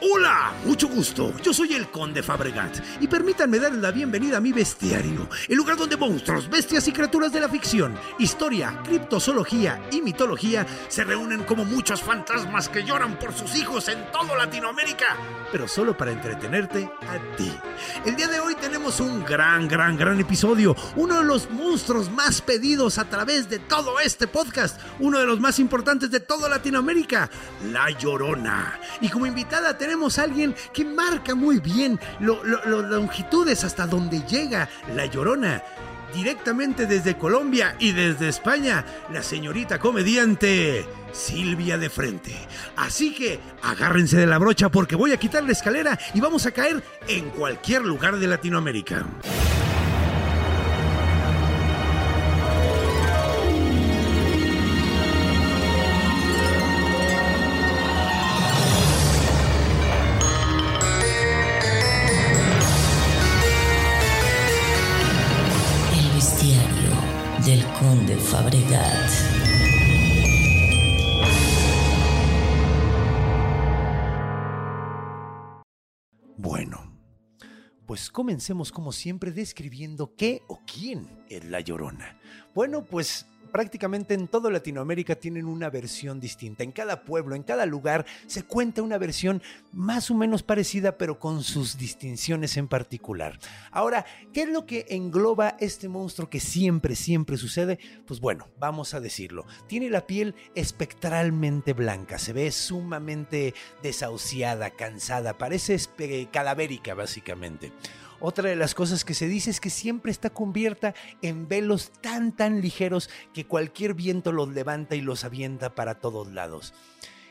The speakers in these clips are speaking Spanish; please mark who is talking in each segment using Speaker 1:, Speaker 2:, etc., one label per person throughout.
Speaker 1: Hola, mucho gusto. Yo soy el Conde Fabregat y permítanme darles la bienvenida a mi bestiario, el lugar donde monstruos, bestias y criaturas de la ficción, historia, criptozoología y mitología se reúnen como muchos fantasmas que lloran por sus hijos en toda Latinoamérica, pero solo para entretenerte a ti. El día de hoy tenemos un gran, gran, gran episodio, uno de los monstruos más pedidos a través de todo este podcast, uno de los más importantes de toda Latinoamérica, La Llorona. Y como invitada tenemos a alguien que marca muy bien las longitudes hasta donde llega La Llorona. Directamente desde Colombia y desde España, la señorita comediante Silvia de Frente. Así que agárrense de la brocha porque voy a quitar la escalera y vamos a caer en cualquier lugar de Latinoamérica.
Speaker 2: Fabregat.
Speaker 1: Bueno, pues comencemos como siempre describiendo qué o quién es la Llorona. Bueno, pues prácticamente en toda Latinoamérica tienen una versión distinta. En cada pueblo, en cada lugar se cuenta una versión más o menos parecida, pero con sus distinciones en particular. Ahora, ¿qué es lo que engloba este monstruo que siempre, siempre sucede? Pues bueno, vamos a decirlo. Tiene la piel espectralmente blanca, se ve sumamente desahuciada, cansada, parece cadavérica básicamente. Otra de las cosas que se dice es que siempre está cubierta en velos tan tan ligeros que cualquier viento los levanta y los avienta para todos lados.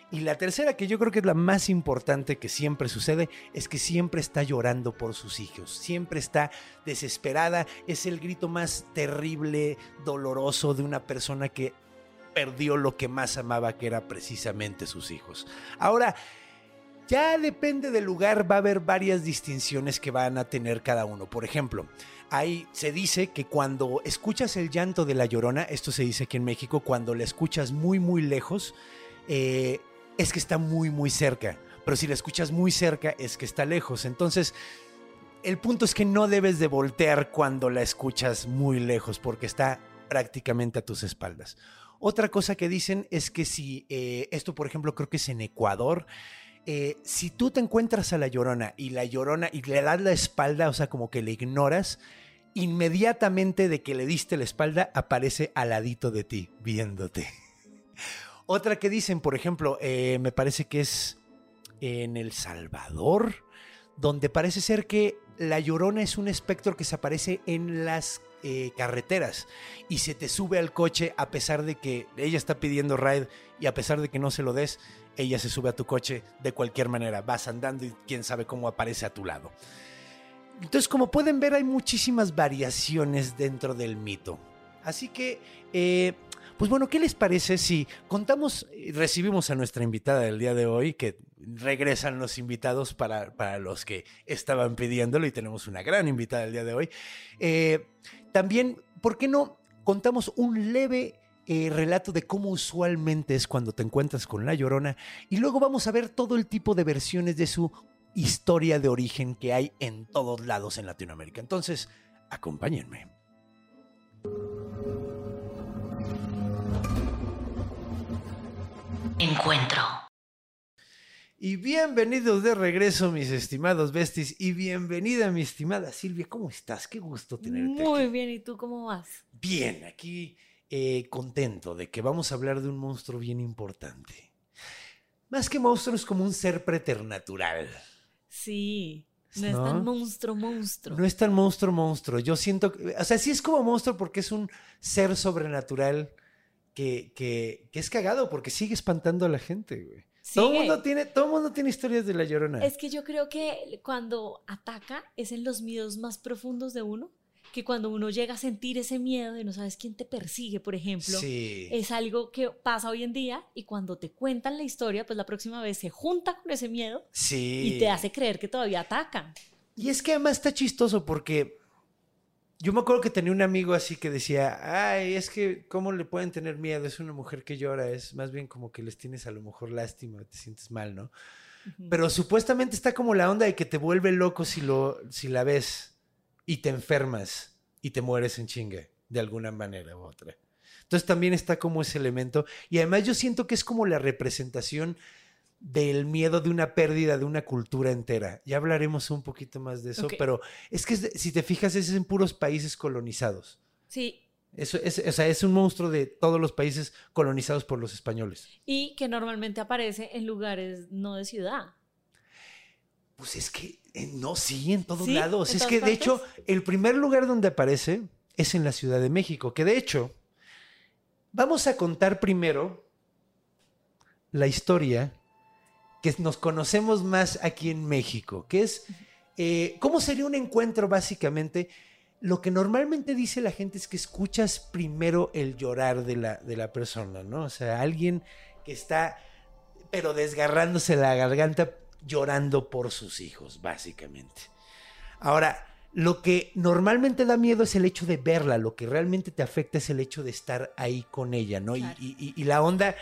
Speaker 1: Y la tercera, que yo creo que es la más importante que siempre sucede, es que siempre está llorando por sus hijos, siempre está desesperada, es el grito más terrible, doloroso de una persona que perdió lo que más amaba, que era precisamente sus hijos. Ahora, ya depende del lugar, va a haber varias distinciones que van a tener cada uno. Por ejemplo, ahí se dice que cuando escuchas el llanto de la llorona, esto se dice aquí en México, cuando la escuchas muy, muy lejos, eh, es que está muy, muy cerca. Pero si la escuchas muy cerca, es que está lejos. Entonces, el punto es que no debes de voltear cuando la escuchas muy lejos, porque está prácticamente a tus espaldas. Otra cosa que dicen es que si, eh, esto por ejemplo creo que es en Ecuador, eh, si tú te encuentras a la llorona y la llorona y le das la espalda, o sea, como que le ignoras, inmediatamente de que le diste la espalda, aparece al de ti, viéndote. Otra que dicen, por ejemplo, eh, me parece que es en El Salvador, donde parece ser que la llorona es un espectro que se aparece en las eh, carreteras y se te sube al coche a pesar de que ella está pidiendo ride y a pesar de que no se lo des, ella se sube a tu coche de cualquier manera. Vas andando y quién sabe cómo aparece a tu lado. Entonces, como pueden ver, hay muchísimas variaciones dentro del mito. Así que, eh, pues bueno, ¿qué les parece si contamos, recibimos a nuestra invitada del día de hoy, que regresan los invitados para, para los que estaban pidiéndolo y tenemos una gran invitada el día de hoy? Eh, también, ¿por qué no contamos un leve eh, relato de cómo usualmente es cuando te encuentras con La Llorona y luego vamos a ver todo el tipo de versiones de su historia de origen que hay en todos lados en Latinoamérica. Entonces, acompáñenme.
Speaker 2: Encuentro.
Speaker 1: Y bienvenidos de regreso, mis estimados besties, y bienvenida, mi estimada Silvia. ¿Cómo estás? Qué gusto tenerte.
Speaker 3: Muy
Speaker 1: aquí.
Speaker 3: bien, ¿y tú cómo vas?
Speaker 1: Bien, aquí eh, contento de que vamos a hablar de un monstruo bien importante. Más que monstruo, es como un ser preternatural.
Speaker 3: Sí, no,
Speaker 1: ¿No?
Speaker 3: es tan monstruo, monstruo.
Speaker 1: No es tan monstruo, monstruo. Yo siento, o sea, sí es como monstruo porque es un ser sobrenatural que, que, que es cagado porque sigue espantando a la gente, güey. Todo el mundo tiene, todo mundo tiene historias de la llorona.
Speaker 3: Es que yo creo que cuando ataca es en los miedos más profundos de uno, que cuando uno llega a sentir ese miedo de no sabes quién te persigue, por ejemplo,
Speaker 1: Sí.
Speaker 3: es algo que pasa hoy en día y cuando te cuentan la historia, pues la próxima vez se junta con ese miedo
Speaker 1: Sí.
Speaker 3: y te hace creer que todavía atacan.
Speaker 1: Y es que además está chistoso porque yo me acuerdo que tenía un amigo así que decía, ay, es que cómo le pueden tener miedo, es una mujer que llora, es más bien como que les tienes a lo mejor lástima, te sientes mal, ¿no? Pero supuestamente está como la onda de que te vuelve loco si, lo, si la ves y te enfermas y te mueres en chinga, de alguna manera u otra. Entonces también está como ese elemento. Y además yo siento que es como la representación del miedo de una pérdida de una cultura entera. Ya hablaremos un poquito más de eso, pero es que si te fijas es en puros países colonizados.
Speaker 3: Sí,
Speaker 1: Eso es, o sea, es un monstruo de todos los países colonizados por los españoles.
Speaker 3: y que normalmente aparece en lugares no de ciudad.
Speaker 1: Pues es que no, sí, en todos
Speaker 3: ¿Sí?
Speaker 1: lados.
Speaker 3: ¿En
Speaker 1: Es que de hecho, el primer lugar donde aparece es en la Ciudad de México, que de hecho, vamos a contar primero la historia que nos conocemos más aquí en México, que es eh, cómo sería un encuentro básicamente. Lo que normalmente dice la gente es que escuchas primero el llorar de la, de la persona, ¿no? O sea, alguien que está, pero desgarrándose la garganta, llorando por sus hijos, básicamente. Ahora, lo que normalmente da miedo es el hecho de verla, lo que realmente te afecta es el hecho de estar ahí con ella, ¿no? Y-
Speaker 3: Claro.
Speaker 1: Y, y- y la onda...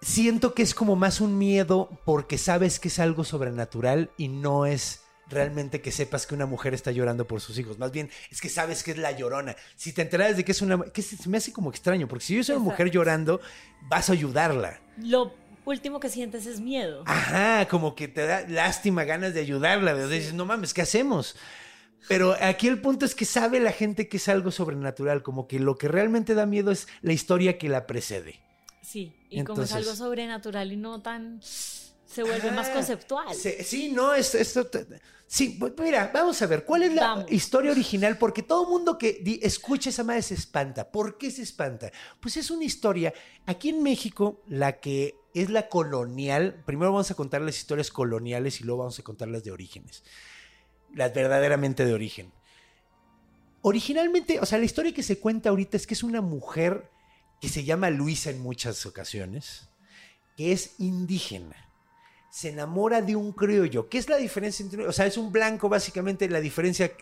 Speaker 1: Siento que es como más un miedo porque sabes que es algo sobrenatural y no es realmente que sepas que una mujer está llorando por sus hijos. Más bien es que sabes que es la llorona. Si te enteras de que es una... que se me hace como extraño, porque si yo soy una mujer llorando, vas a ayudarla.
Speaker 3: Lo último que sientes es miedo.
Speaker 1: Ajá, como que te da lástima, ganas de ayudarla. Dices, no mames, ¿qué hacemos? Pero aquí el punto es que sabe la gente que es algo sobrenatural, como que lo que realmente da miedo es la historia que la precede.
Speaker 3: Sí, y como es algo sobrenatural y no tan... se vuelve más conceptual.
Speaker 1: Sí, sí, no, es- esto... te- sí, mira, vamos a ver, ¿cuál es la
Speaker 3: Vamos.
Speaker 1: historia original? Porque todo mundo que di- escucha esa madre se espanta. ¿Por qué se espanta? Pues es una historia, aquí en México, la que es la colonial, primero vamos a contar las historias coloniales y luego vamos a contar las de orígenes. Las verdaderamente de origen. Originalmente, o sea, la historia que se cuenta ahorita es que es una mujer que se llama Luisa en muchas ocasiones, que es indígena. Se enamora de un criollo. ¿Qué es la diferencia entre.? O sea, es un blanco, básicamente. La diferencia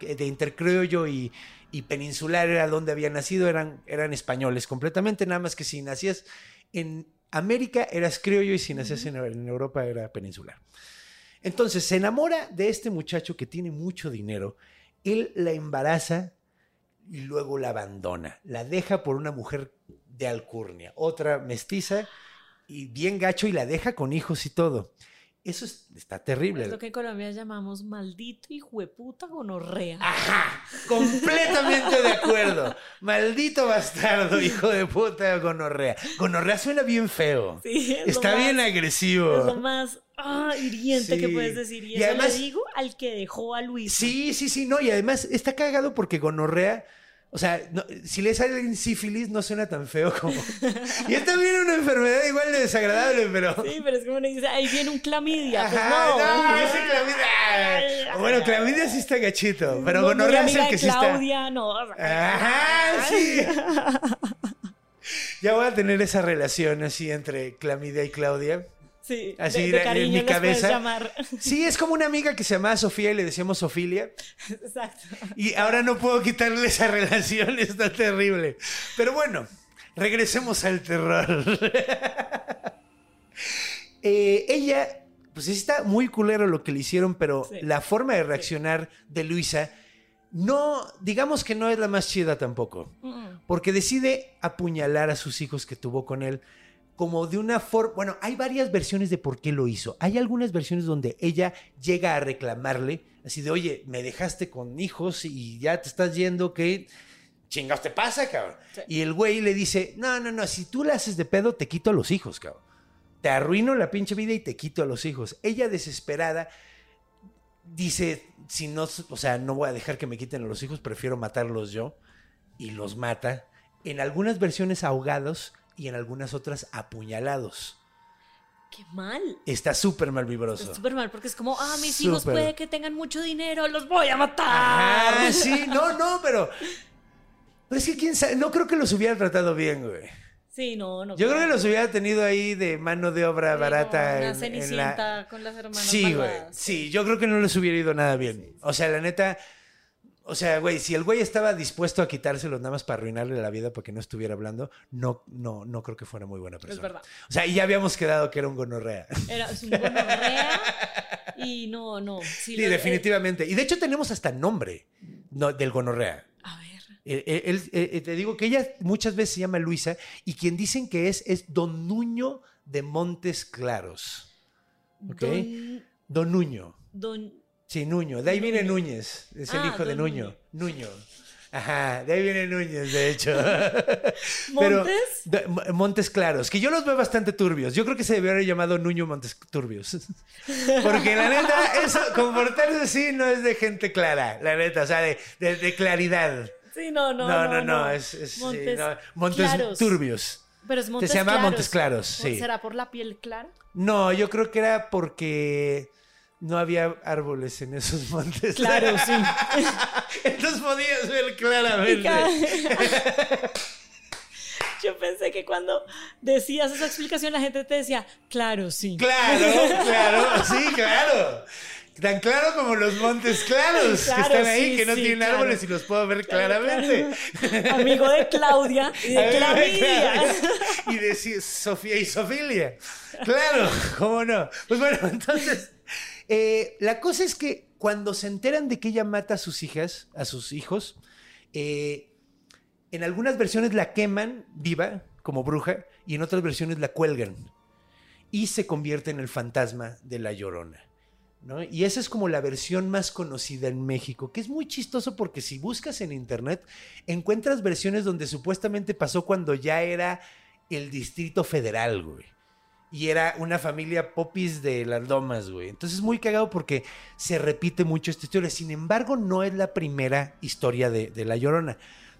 Speaker 1: de entre criollo y, y peninsular era donde había nacido, eran, eran españoles completamente. Nada más que si nacías en América eras criollo y si nacías en, en Europa era peninsular. Entonces se enamora de este muchacho que tiene mucho dinero. Él la embaraza y luego la abandona. La deja por una mujer de alcurnia, otra mestiza y bien gacho y la deja con hijos y todo. Eso es- está terrible.
Speaker 3: Es lo que en Colombia llamamos maldito y hueputa gonorrea.
Speaker 1: Ajá, completamente de acuerdo. Maldito bastardo, hijo de puta, gonorrea. Gonorrea suena bien feo.
Speaker 3: Sí, es
Speaker 1: Está
Speaker 3: más-
Speaker 1: bien agresivo.
Speaker 3: Es lo más ah, hiriente que puedes decir. Y,
Speaker 1: Y
Speaker 3: eso
Speaker 1: además-
Speaker 3: le digo al que dejó a Luis.
Speaker 1: Sí, sí, sí, no, y además está cagado porque gonorrea, o sea, no- si le sale alguien sífilis no suena tan feo como... y es también una enfermedad igual de desagradable, pero...
Speaker 3: Sí, pero es como uno dice, ahí viene un clamidia. Pues
Speaker 1: Ajá,
Speaker 3: no.
Speaker 1: no, ese clamidia. Bueno, clamidia sí está gachito, pero
Speaker 3: No,
Speaker 1: gonorrea es el que sí está...
Speaker 3: Claudia, no.
Speaker 1: Ajá, sí. Ya voy a tener esa relación así entre Clamidia y Claudia.
Speaker 3: Sí,
Speaker 1: Así
Speaker 3: de,
Speaker 1: de-
Speaker 3: de
Speaker 1: en mi cabeza.
Speaker 3: llamar.
Speaker 1: Sí, es como una amiga que se llamaba Sofía y le decíamos Sofilia.
Speaker 3: Exacto.
Speaker 1: Y ahora no puedo quitarle esa relación, está terrible. Pero bueno, regresemos al terror. Eh, ella, pues está muy culero lo que le hicieron, pero
Speaker 3: Sí.
Speaker 1: la forma de reaccionar de Luisa, no, digamos que no es la más chida tampoco. Porque decide apuñalar a sus hijos que tuvo con él como de una forma, bueno, hay varias versiones de por qué lo hizo. Hay algunas versiones donde ella llega a reclamarle, así de, oye, me dejaste con hijos y ya te estás yendo, ¿qué chingados te pasa, cabrón?
Speaker 3: Sí.
Speaker 1: Y el güey le dice, no, no, no, si tú la haces de pedo, te quito a los hijos, cabrón. Te arruino la pinche vida y te quito a los hijos. Ella desesperada dice, si no, o sea, no voy a dejar que me quiten a los hijos, prefiero matarlos yo. y los mata. En algunas versiones ahogados y en algunas otras apuñalados.
Speaker 3: Qué mal.
Speaker 1: Está súper
Speaker 3: Es
Speaker 1: malvibroso.
Speaker 3: súper mal porque es como, ah, mis hijos puede que tengan mucho dinero, los voy a matar.
Speaker 1: Ah, sí, no, no, pero. Pero es que quién sabe, no creo que los hubiera tratado bien, güey.
Speaker 3: Sí, no, no.
Speaker 1: Yo creo que los hubiera tenido ahí de mano de obra
Speaker 3: Sí,
Speaker 1: barata.
Speaker 3: Una
Speaker 1: en- en la-
Speaker 3: cenicienta con las hermanas
Speaker 1: Sí, güey.
Speaker 3: malvadas.
Speaker 1: Sí, yo creo que no les hubiera ido nada bien. O sea, la neta. O sea, güey, si el güey estaba dispuesto a quitárselos nada más para arruinarle la vida para que no estuviera hablando, no, no, no creo que fuera muy buena persona.
Speaker 3: verdad.
Speaker 1: O sea, y ya habíamos quedado que era un gonorrea.
Speaker 3: Era es un gonorrea y no, no. Sí,
Speaker 1: Sí,
Speaker 3: lo-
Speaker 1: definitivamente. Y de hecho tenemos hasta nombre no, del gonorrea.
Speaker 3: a ver.
Speaker 1: Eh, eh, él, eh, te digo que ella muchas veces se llama Luisa y quien dicen que es es Don Nuño de Montes Claros. ¿Ok?
Speaker 3: Don,
Speaker 1: Don Nuño.
Speaker 3: don,
Speaker 1: Sí, Nuño. De ahí viene. Núñez. Es el
Speaker 3: Ah,
Speaker 1: hijo de Nuño. Nuño. Ajá, de ahí viene Núñez, de hecho.
Speaker 3: ¿Montes?
Speaker 1: de- Montes Claros, que yo los veo bastante turbios. Yo creo que se debió haber llamado Nuño Montes Turbios. Porque la neta, eso, comportarse así no es de gente clara, la neta, o sea, de, de- de claridad.
Speaker 3: Sí, no, no,
Speaker 1: No, no, no, es, es- sí,
Speaker 3: Montes,
Speaker 1: no, Montes
Speaker 3: Claros.
Speaker 1: Turbios.
Speaker 3: Pero es Montes
Speaker 1: se llama
Speaker 3: Claros.
Speaker 1: Montes Claros, sí.
Speaker 3: ¿Será por la piel clara?
Speaker 1: No, yo creo que era porque no había árboles en esos montes.
Speaker 3: Claro, sí.
Speaker 1: Entonces podías ver claramente.
Speaker 3: Yo pensé que cuando decías esa explicación la gente te decía, claro, sí.
Speaker 1: Claro, claro, sí, claro. Tan claro como los montes claros
Speaker 3: Claro,
Speaker 1: que están ahí,
Speaker 3: sí,
Speaker 1: que no
Speaker 3: sí,
Speaker 1: tienen
Speaker 3: claro.
Speaker 1: árboles y los puedo ver
Speaker 3: Claro,
Speaker 1: claramente.
Speaker 3: Amigo de Claudia y de
Speaker 1: A ver,
Speaker 3: Clavidia.
Speaker 1: claro. Y decir Sofía y Sofilia. Claro, cómo no. Pues bueno, entonces, eh, la cosa es que cuando se enteran de que ella mata a sus hijas, a sus hijos, eh, en algunas versiones la queman viva, como bruja, y en otras versiones la cuelgan. Y se convierte en el fantasma de la llorona. ¿no? Y esa es como la versión más conocida en México, que es muy chistoso porque si buscas en internet, encuentras versiones donde supuestamente pasó cuando ya era el Distrito Federal, güey. Y era una familia popis de las domas, güey. Entonces es muy cagado porque se repite mucho esta historia. Sin embargo, no es la primera historia de, La Llorona.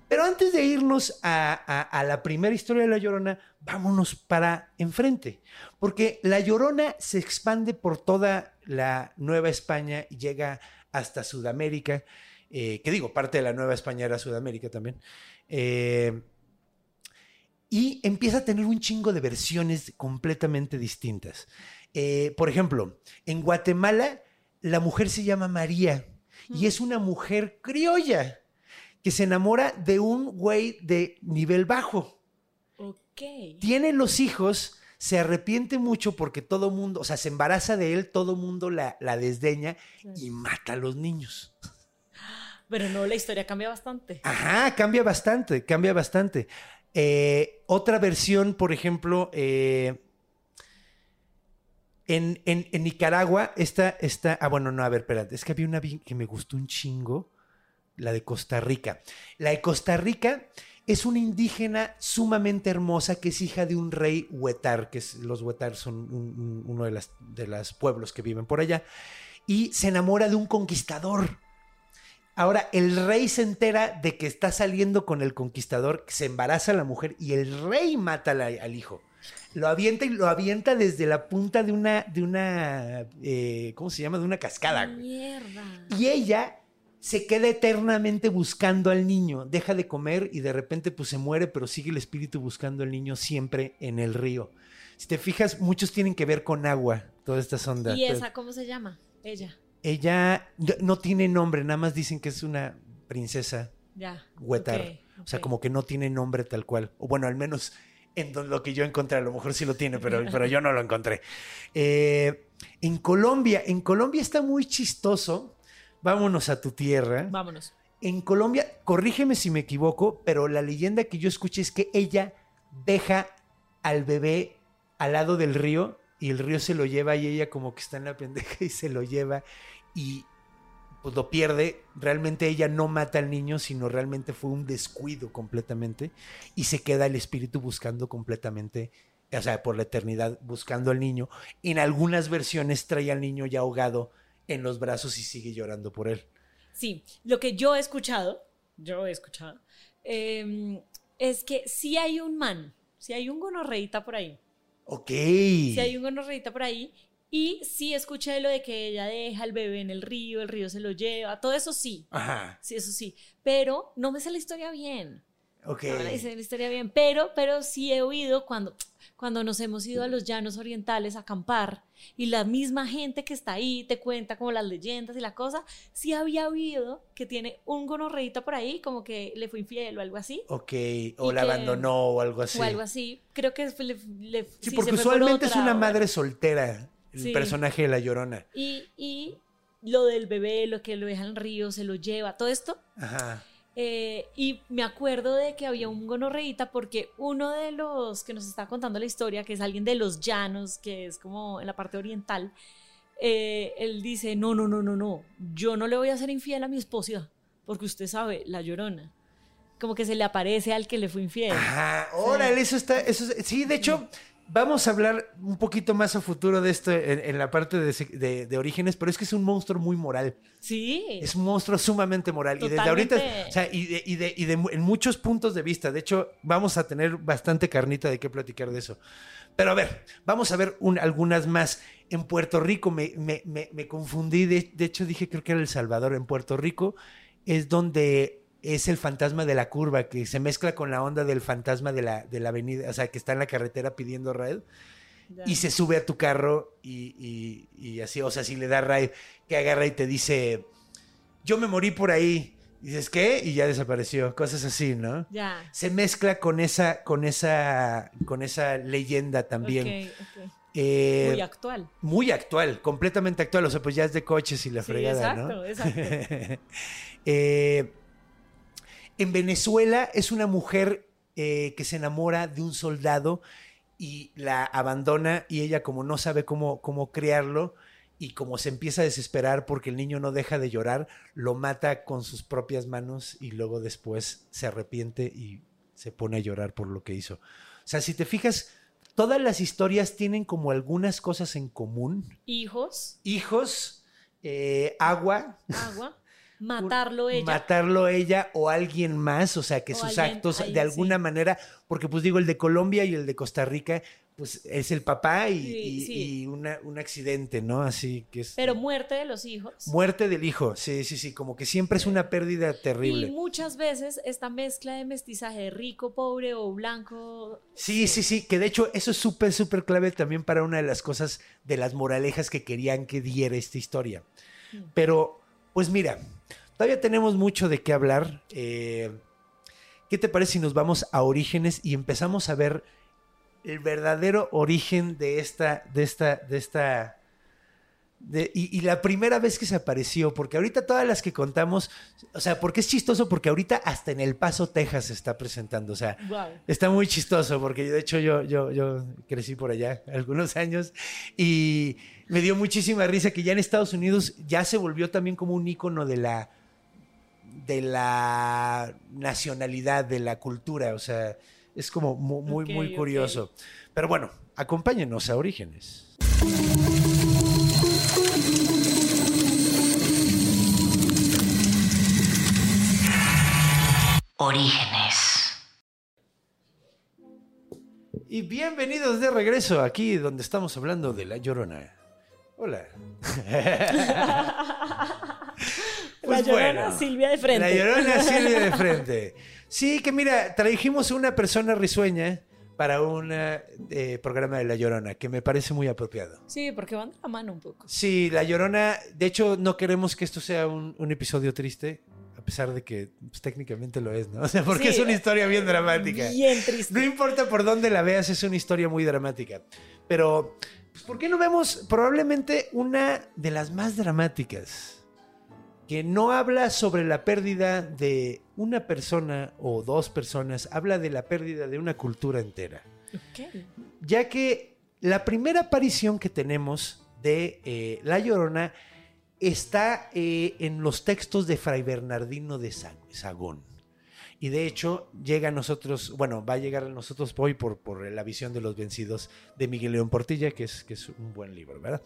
Speaker 1: Pero antes de irnos a la primera historia de La Llorona, vámonos para enfrente. Porque La Llorona se expande por toda la Nueva España y llega hasta Sudamérica. eh, que digo, parte de la Nueva España era Sudamérica también. Eh, y empieza a tener un chingo de versiones completamente distintas. Eh, por ejemplo, en Guatemala la mujer se llama María y es una mujer criolla que se enamora de un güey de nivel bajo.
Speaker 3: Ok.
Speaker 1: Tiene los hijos, se arrepiente mucho porque todo mundo, o sea, se embaraza de él, todo mundo la, la desdeña y mata a los niños.
Speaker 3: Pero no, la historia cambia bastante.
Speaker 1: Ajá, cambia bastante, cambia bastante. Eh, otra versión, por ejemplo, eh, en, en- en Nicaragua, esta, esta, ah, bueno, no, a ver, espérate, es que había una que me gustó un chingo, la de Costa Rica. La de Costa Rica es una indígena sumamente hermosa que es hija de un rey huetar, que los huetar son un- un- uno de los las pueblos que viven por allá, y se enamora de un conquistador. Ahora, el rey se entera de que está saliendo con el conquistador, se embaraza la mujer y el rey mata al, al hijo. Lo avienta y lo avienta desde la punta de una, de una, eh, ¿cómo se llama? De una cascada.
Speaker 3: Mierda.
Speaker 1: Y ella se queda eternamente buscando al niño, deja de comer y de repente pues se muere, pero sigue el espíritu buscando al niño siempre en el río. Si te fijas, muchos tienen que ver con agua, todas estas ondas.
Speaker 3: ¿Y esa cómo se llama? Ella.
Speaker 1: Ella no- tiene nombre, nada más dicen que es una princesa
Speaker 3: Ya.
Speaker 1: Huetar. O sea, como que no tiene nombre tal cual. O bueno, al menos en lo que yo encontré, a lo mejor sí lo tiene, pero, pero yo no lo encontré. Eh, en Colombia, en Colombia está muy chistoso. Vámonos a tu tierra.
Speaker 3: Vámonos.
Speaker 1: En Colombia, corrígeme si me equivoco, pero la leyenda que yo escuché es que ella deja al bebé al lado del río y el río se lo lleva y ella como que está en la pendeja y se lo lleva y pues lo pierde. Realmente ella no mata al niño, sino realmente fue un descuido completamente y se queda el espíritu buscando completamente, o sea, por la eternidad buscando al niño. En algunas versiones trae al niño ya ahogado en los brazos y sigue llorando por él.
Speaker 3: Sí, lo que yo he escuchado, yo he escuchado, em, es que sí hay un man, sí hay un gonorreíta por ahí.
Speaker 1: Ok.
Speaker 3: Sí hay un gonorreíta por ahí. Y sí escuché lo de que ella deja el bebé en el río, el río se lo lleva, todo eso sí.
Speaker 1: Ajá.
Speaker 3: Sí, eso sí. Pero no me sé la historia bien.
Speaker 1: Ok.
Speaker 3: No me la historia bien. Pero, pero sí he oído cuando, cuando nos hemos ido a los llanos orientales a acampar y la misma gente que está ahí te cuenta como las leyendas y la cosa, sí había oído que tiene un gonorreíta por ahí, como que le fue infiel o algo así.
Speaker 1: Ok. O la
Speaker 3: que-
Speaker 1: abandonó o algo así.
Speaker 3: O algo así. Creo que le, le-
Speaker 1: Sí,
Speaker 3: sí,
Speaker 1: porque
Speaker 3: fue por
Speaker 1: usualmente es
Speaker 3: otra,
Speaker 1: una
Speaker 3: o-
Speaker 1: madre soltera, el
Speaker 3: Sí.
Speaker 1: personaje de La Llorona.
Speaker 3: Y, y lo del bebé, lo que lo deja en el río, se lo lleva, todo esto.
Speaker 1: Ajá.
Speaker 3: Eh, y me acuerdo de que había un gonorreíta porque uno de los que nos está contando la historia, que es alguien de los llanos, que es como en la parte oriental, eh, él dice, no, no, no, no, no, yo no le voy a ser infiel a mi esposa, porque usted sabe, la llorona. Como que se le aparece al que le fue infiel.
Speaker 1: Ajá, órale, eso está, eso es- sí, de hecho, vamos a hablar un poquito más a futuro de esto en, en la parte de, se- de- de orígenes, pero es que es un monstruo muy moral,
Speaker 3: Sí.
Speaker 1: es un monstruo sumamente moral y desde ahorita, o sea, y, de, y, de- y en muchos puntos de vista, de hecho, vamos a tener bastante carnita de qué platicar de eso. Pero a ver, vamos a ver un- algunas más. En Puerto Rico me, me- me- me confundí, de, de hecho dije creo que era El Salvador, en Puerto Rico es donde es el fantasma de la curva, que se mezcla con la onda del fantasma de la, de la avenida, o sea, que está en la carretera pidiendo raid y se sube a tu carro y, y- y así, o sea, si le da raid, que agarra y te dice, yo me morí por ahí. Y dices, ¿qué? Y ya desapareció, cosas así, ¿no?
Speaker 3: Ya.
Speaker 1: Se mezcla con esa, con esa, con esa leyenda también.
Speaker 3: Ok, ok.
Speaker 1: Eh,
Speaker 3: Muy actual.
Speaker 1: muy actual, completamente actual. O sea, pues ya es de coches y la
Speaker 3: Sí,
Speaker 1: fregada,
Speaker 3: exacto,
Speaker 1: ¿no?
Speaker 3: exacto.
Speaker 1: Eh, en Venezuela es una mujer eh, que se enamora de un soldado y la abandona y ella como no sabe cómo, cómo criarlo y como se empieza a desesperar porque el niño no deja de llorar, lo mata con sus propias manos y luego después se arrepiente y se pone a llorar por lo que hizo. O sea, si te fijas, todas las historias tienen como algunas cosas en común.
Speaker 3: Hijos,
Speaker 1: Hijos, eh, agua,
Speaker 3: agua, matarlo ella.
Speaker 1: matarlo ella o alguien más, o sea, que
Speaker 3: O
Speaker 1: sus
Speaker 3: alguien
Speaker 1: actos de alguna
Speaker 3: sí.
Speaker 1: manera, porque pues digo, el de Colombia y el de Costa Rica, pues es el papá y,
Speaker 3: Sí,
Speaker 1: y-
Speaker 3: sí.
Speaker 1: y una- un accidente, ¿no? Así que es...
Speaker 3: Pero muerte de los hijos.
Speaker 1: Muerte del hijo, sí, sí, sí, como que siempre es una pérdida
Speaker 3: Y
Speaker 1: terrible.
Speaker 3: muchas veces esta mezcla de mestizaje de rico, pobre o blanco.
Speaker 1: Sí, sí, sí, que de hecho eso es súper, súper clave también para una de las cosas de las moralejas que querían que diera esta historia.
Speaker 3: Mm.
Speaker 1: Pero, pues mira, todavía tenemos mucho de qué hablar. Eh, ¿Qué te parece si nos vamos a orígenes y empezamos a ver el verdadero origen de esta, de esta, de esta... de- y, y la primera vez que se apareció, porque ahorita todas las que contamos, o sea, porque es chistoso, porque ahorita hasta en El Paso, Texas se está presentando, o sea,
Speaker 3: Wow.
Speaker 1: Está muy chistoso porque de hecho yo, yo, yo crecí por allá algunos años y me dio muchísima risa que ya en Estados Unidos ya se volvió también como un icono de la de la nacionalidad, de la cultura, o sea, es como mu- muy, muy, curioso. Pero bueno, acompáñenos a Orígenes.
Speaker 2: Orígenes.
Speaker 1: Y bienvenidos de regreso aquí donde estamos hablando de La Llorona. Hola.
Speaker 3: la
Speaker 1: Pues
Speaker 3: llorona
Speaker 1: bueno.
Speaker 3: Silvia de frente.
Speaker 1: La llorona Silvia de frente. Sí, que mira, trajimos una persona risueña para un eh, programa de La Llorona, que me parece muy apropiado.
Speaker 3: Sí, porque van de la mano un poco.
Speaker 1: Sí, La Llorona, de hecho no queremos que esto sea un, un episodio triste, pesar de que pues, técnicamente lo es, ¿no? O sea, porque
Speaker 3: Sí,
Speaker 1: es una historia bien dramática.
Speaker 3: Bien triste.
Speaker 1: No importa por dónde la veas, es una historia muy dramática. Pero, pues, ¿por qué no vemos probablemente una de las más dramáticas? Que no habla sobre la pérdida de una persona o dos personas, habla de la pérdida de una cultura entera.
Speaker 3: Ok.
Speaker 1: Ya que la primera aparición que tenemos de eh, La Llorona está eh, en los textos de Fray Bernardino de Sa- Sagún. Y de hecho llega a nosotros, bueno, va a llegar a nosotros hoy por, por la visión de los vencidos de Miguel León Portilla, que es, que es un buen libro, ¿verdad?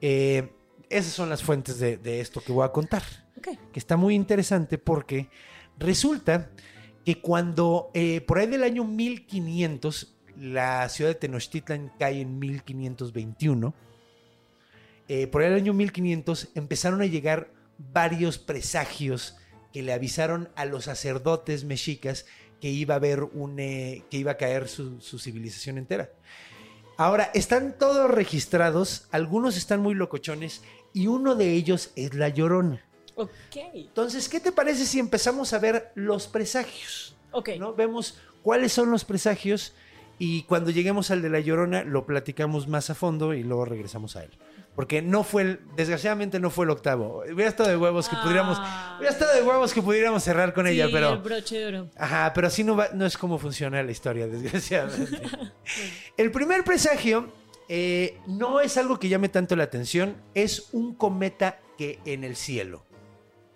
Speaker 1: Eh, esas son las fuentes de, de esto que voy a contar que está muy interesante porque resulta que que cuando eh, por ahí del año 1500 la ciudad de Tenochtitlan cae en 1521, eh, por del año 1500 empezaron a llegar varios presagios que le avisaron a los sacerdotes mexicas que iba a haber un, eh, que iba a caer su, su civilización entera. Ahora, están todos registrados, algunos están muy locochones y uno de ellos es La Llorona.
Speaker 3: Ok.
Speaker 1: Entonces, ¿qué te parece si empezamos a ver los presagios?
Speaker 3: Ok.
Speaker 1: ¿no? Vemos cuáles son los presagios y cuando lleguemos al de La Llorona lo platicamos más a fondo y luego regresamos a él. Porque no fue el, desgraciadamente no fue el octavo. Hubiera estado de huevos que pudiéramos,
Speaker 3: Ah.
Speaker 1: hubiera estado de huevos que pudiéramos cerrar con ella, pero...
Speaker 3: el broche de oro.
Speaker 1: Ajá, pero así no, va- no es como funciona la historia, desgraciadamente. El primer presagio eh, no es algo que llame tanto la atención, es un cometa que en el cielo.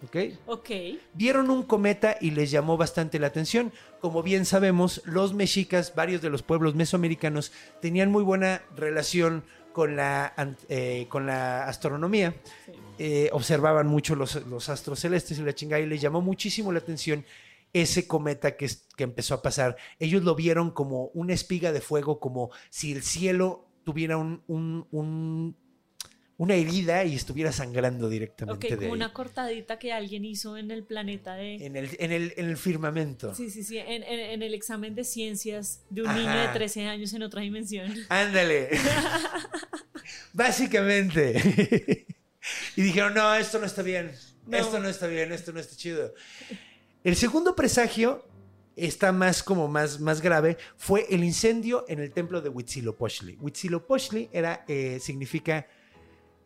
Speaker 1: ¿Ok?
Speaker 3: Ok.
Speaker 1: Vieron un cometa y les llamó bastante la atención. Como bien sabemos, los mexicas, varios de los pueblos mesoamericanos, tenían muy buena relación con la, eh, con la astronomía.
Speaker 3: Sí.
Speaker 1: Eh, observaban mucho los, los astros celestes y la chingada y les llamó muchísimo la atención ese cometa que, que empezó a pasar. Ellos lo vieron como una espiga de fuego, como si el cielo tuviera un, un- un- una herida y estuviera sangrando directamente
Speaker 3: Ok,
Speaker 1: de
Speaker 3: como
Speaker 1: ahí.
Speaker 3: una cortadita que alguien hizo en el planeta de...
Speaker 1: En el, en el, en el firmamento.
Speaker 3: Sí, sí, sí, en, en- en el examen de ciencias de un
Speaker 1: Ajá.
Speaker 3: niño de 13 años en otra dimensión.
Speaker 1: Ándale. Básicamente. y dijeron, no, esto no está bien.
Speaker 3: No.
Speaker 1: Esto no está bien, esto no está chido. El segundo presagio está más como más, más grave. Fue el incendio en el templo de Huitzilopochtli. Huitzilopochtli era, eh, significa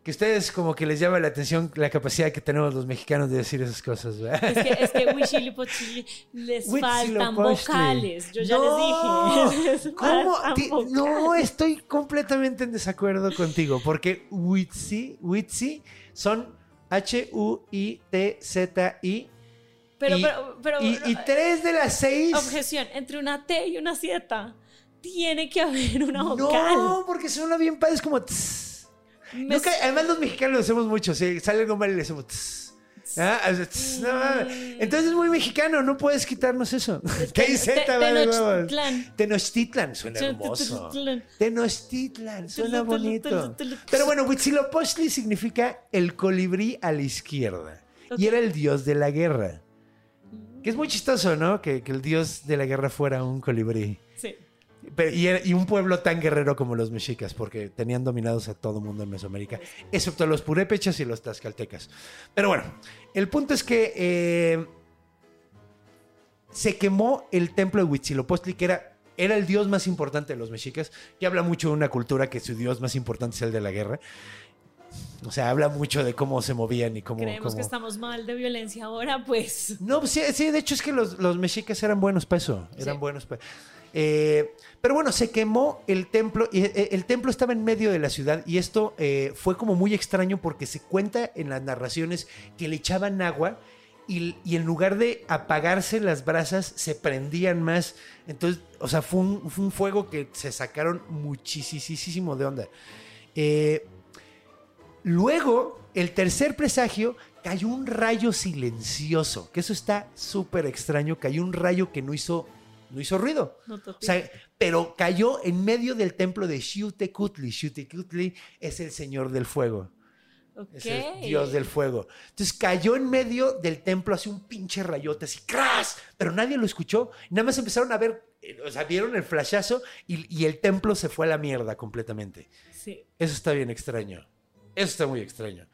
Speaker 1: que ustedes como que les llama la atención la capacidad que tenemos los mexicanos de decir esas cosas, ¿verdad?
Speaker 3: Es que, es que Huichilipochtli les faltan vocales. Yo ya
Speaker 1: No,
Speaker 3: les dije. les
Speaker 1: ¿Cómo? No, estoy completamente en desacuerdo contigo, porque Witsi, Witsi son H-U-I-T-Z-I.
Speaker 3: Pero,
Speaker 1: y,
Speaker 3: pero, pero,
Speaker 1: y, y tres de las seis.
Speaker 3: objeción, entre una T y una Z tiene que haber una vocal.
Speaker 1: No, porque suena bien padre, es como. tss.
Speaker 3: Me-
Speaker 1: Nunca- además, los mexicanos lo hacemos mucho. Si sale algo mal y le hacemos. tss. Ah, no. Entonces es muy mexicano, no puedes quitarnos eso.
Speaker 3: Tenochtitlan.
Speaker 1: Tenochtitlan suena hermoso.
Speaker 3: Tenochtitlan.
Speaker 1: Suena bonito. Pero bueno, Huitzilopochtli significa el colibrí a la izquierda. Y era el dios de la guerra. Que es muy chistoso, ¿no? Que, que el dios de la guerra fuera un colibrí. Pero- y, era- y un pueblo tan guerrero como los mexicas, porque tenían dominados a todo mundo en Mesoamérica, excepto a los purépechas y los tlaxcaltecas. Pero bueno, el punto es que eh, se quemó el templo de Huitzilopochtli, que era, era el dios más importante de los mexicas, que habla mucho de una cultura que su dios más importante es el de la guerra. O sea, habla mucho de cómo se movían y cómo...
Speaker 3: Creemos que estamos mal de violencia ahora, pues.
Speaker 1: no, sí, sí, de hecho es que los, los mexicas eran buenos para eso. Eran
Speaker 3: Sí.
Speaker 1: buenos para. Eh, pero bueno, se quemó el templo. Y eh, el templo estaba en medio de la ciudad. Y esto eh, fue como muy extraño porque se cuenta en las narraciones que le echaban agua. Y, y en lugar de apagarse las brasas, se prendían más. Entonces, o sea, fue un, fue un fuego que se sacaron muchísimo de onda. Luego, el tercer presagio, cayó un rayo silencioso, que eso está súper extraño, cayó un rayo que no hizo, no hizo ruido.
Speaker 3: No
Speaker 1: O sea, pero cayó en medio del templo de Xiuhtecutli. Xiuhtecutli es el señor del fuego,
Speaker 3: Ok.
Speaker 1: es el dios del fuego. Entonces cayó en medio del templo así un pinche rayote, así ¡cras! Pero nadie lo escuchó. Nada más empezaron a ver, eh, o sea, vieron el flashazo y, y el templo se fue a la mierda completamente.
Speaker 3: Sí.
Speaker 1: Eso está bien extraño. Eso está muy extraño.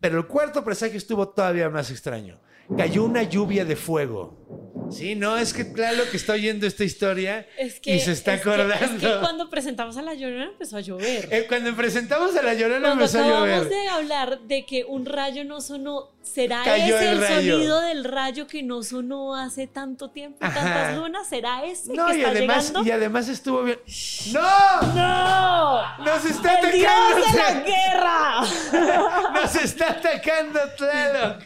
Speaker 1: Pero el cuarto presagio estuvo todavía más extraño. Cayó una lluvia de fuego. Sí, no, es que claro que está oyendo esta historia
Speaker 3: Es que,
Speaker 1: y se está
Speaker 3: es que-
Speaker 1: acordando.
Speaker 3: es que cuando presentamos a La Llorona empezó a llover.
Speaker 1: Eh, cuando presentamos a la llorona
Speaker 3: Cuando
Speaker 1: empezó a
Speaker 3: acabamos
Speaker 1: llover.
Speaker 3: de hablar de que un rayo no sonó, ¿será
Speaker 1: Cayó
Speaker 3: ese
Speaker 1: el
Speaker 3: sonido del rayo que no sonó hace tanto tiempo
Speaker 1: Ajá.
Speaker 3: tantas lunas? ¿Será ese
Speaker 1: No,
Speaker 3: que
Speaker 1: y
Speaker 3: está
Speaker 1: además,
Speaker 3: llegando?
Speaker 1: y además estuvo bien. ¡No!
Speaker 3: ¡No!
Speaker 1: ¡Nos está
Speaker 3: ¡El dios
Speaker 1: atacando!
Speaker 3: de la guerra!
Speaker 1: ¡Nos está atacando Tlaloc!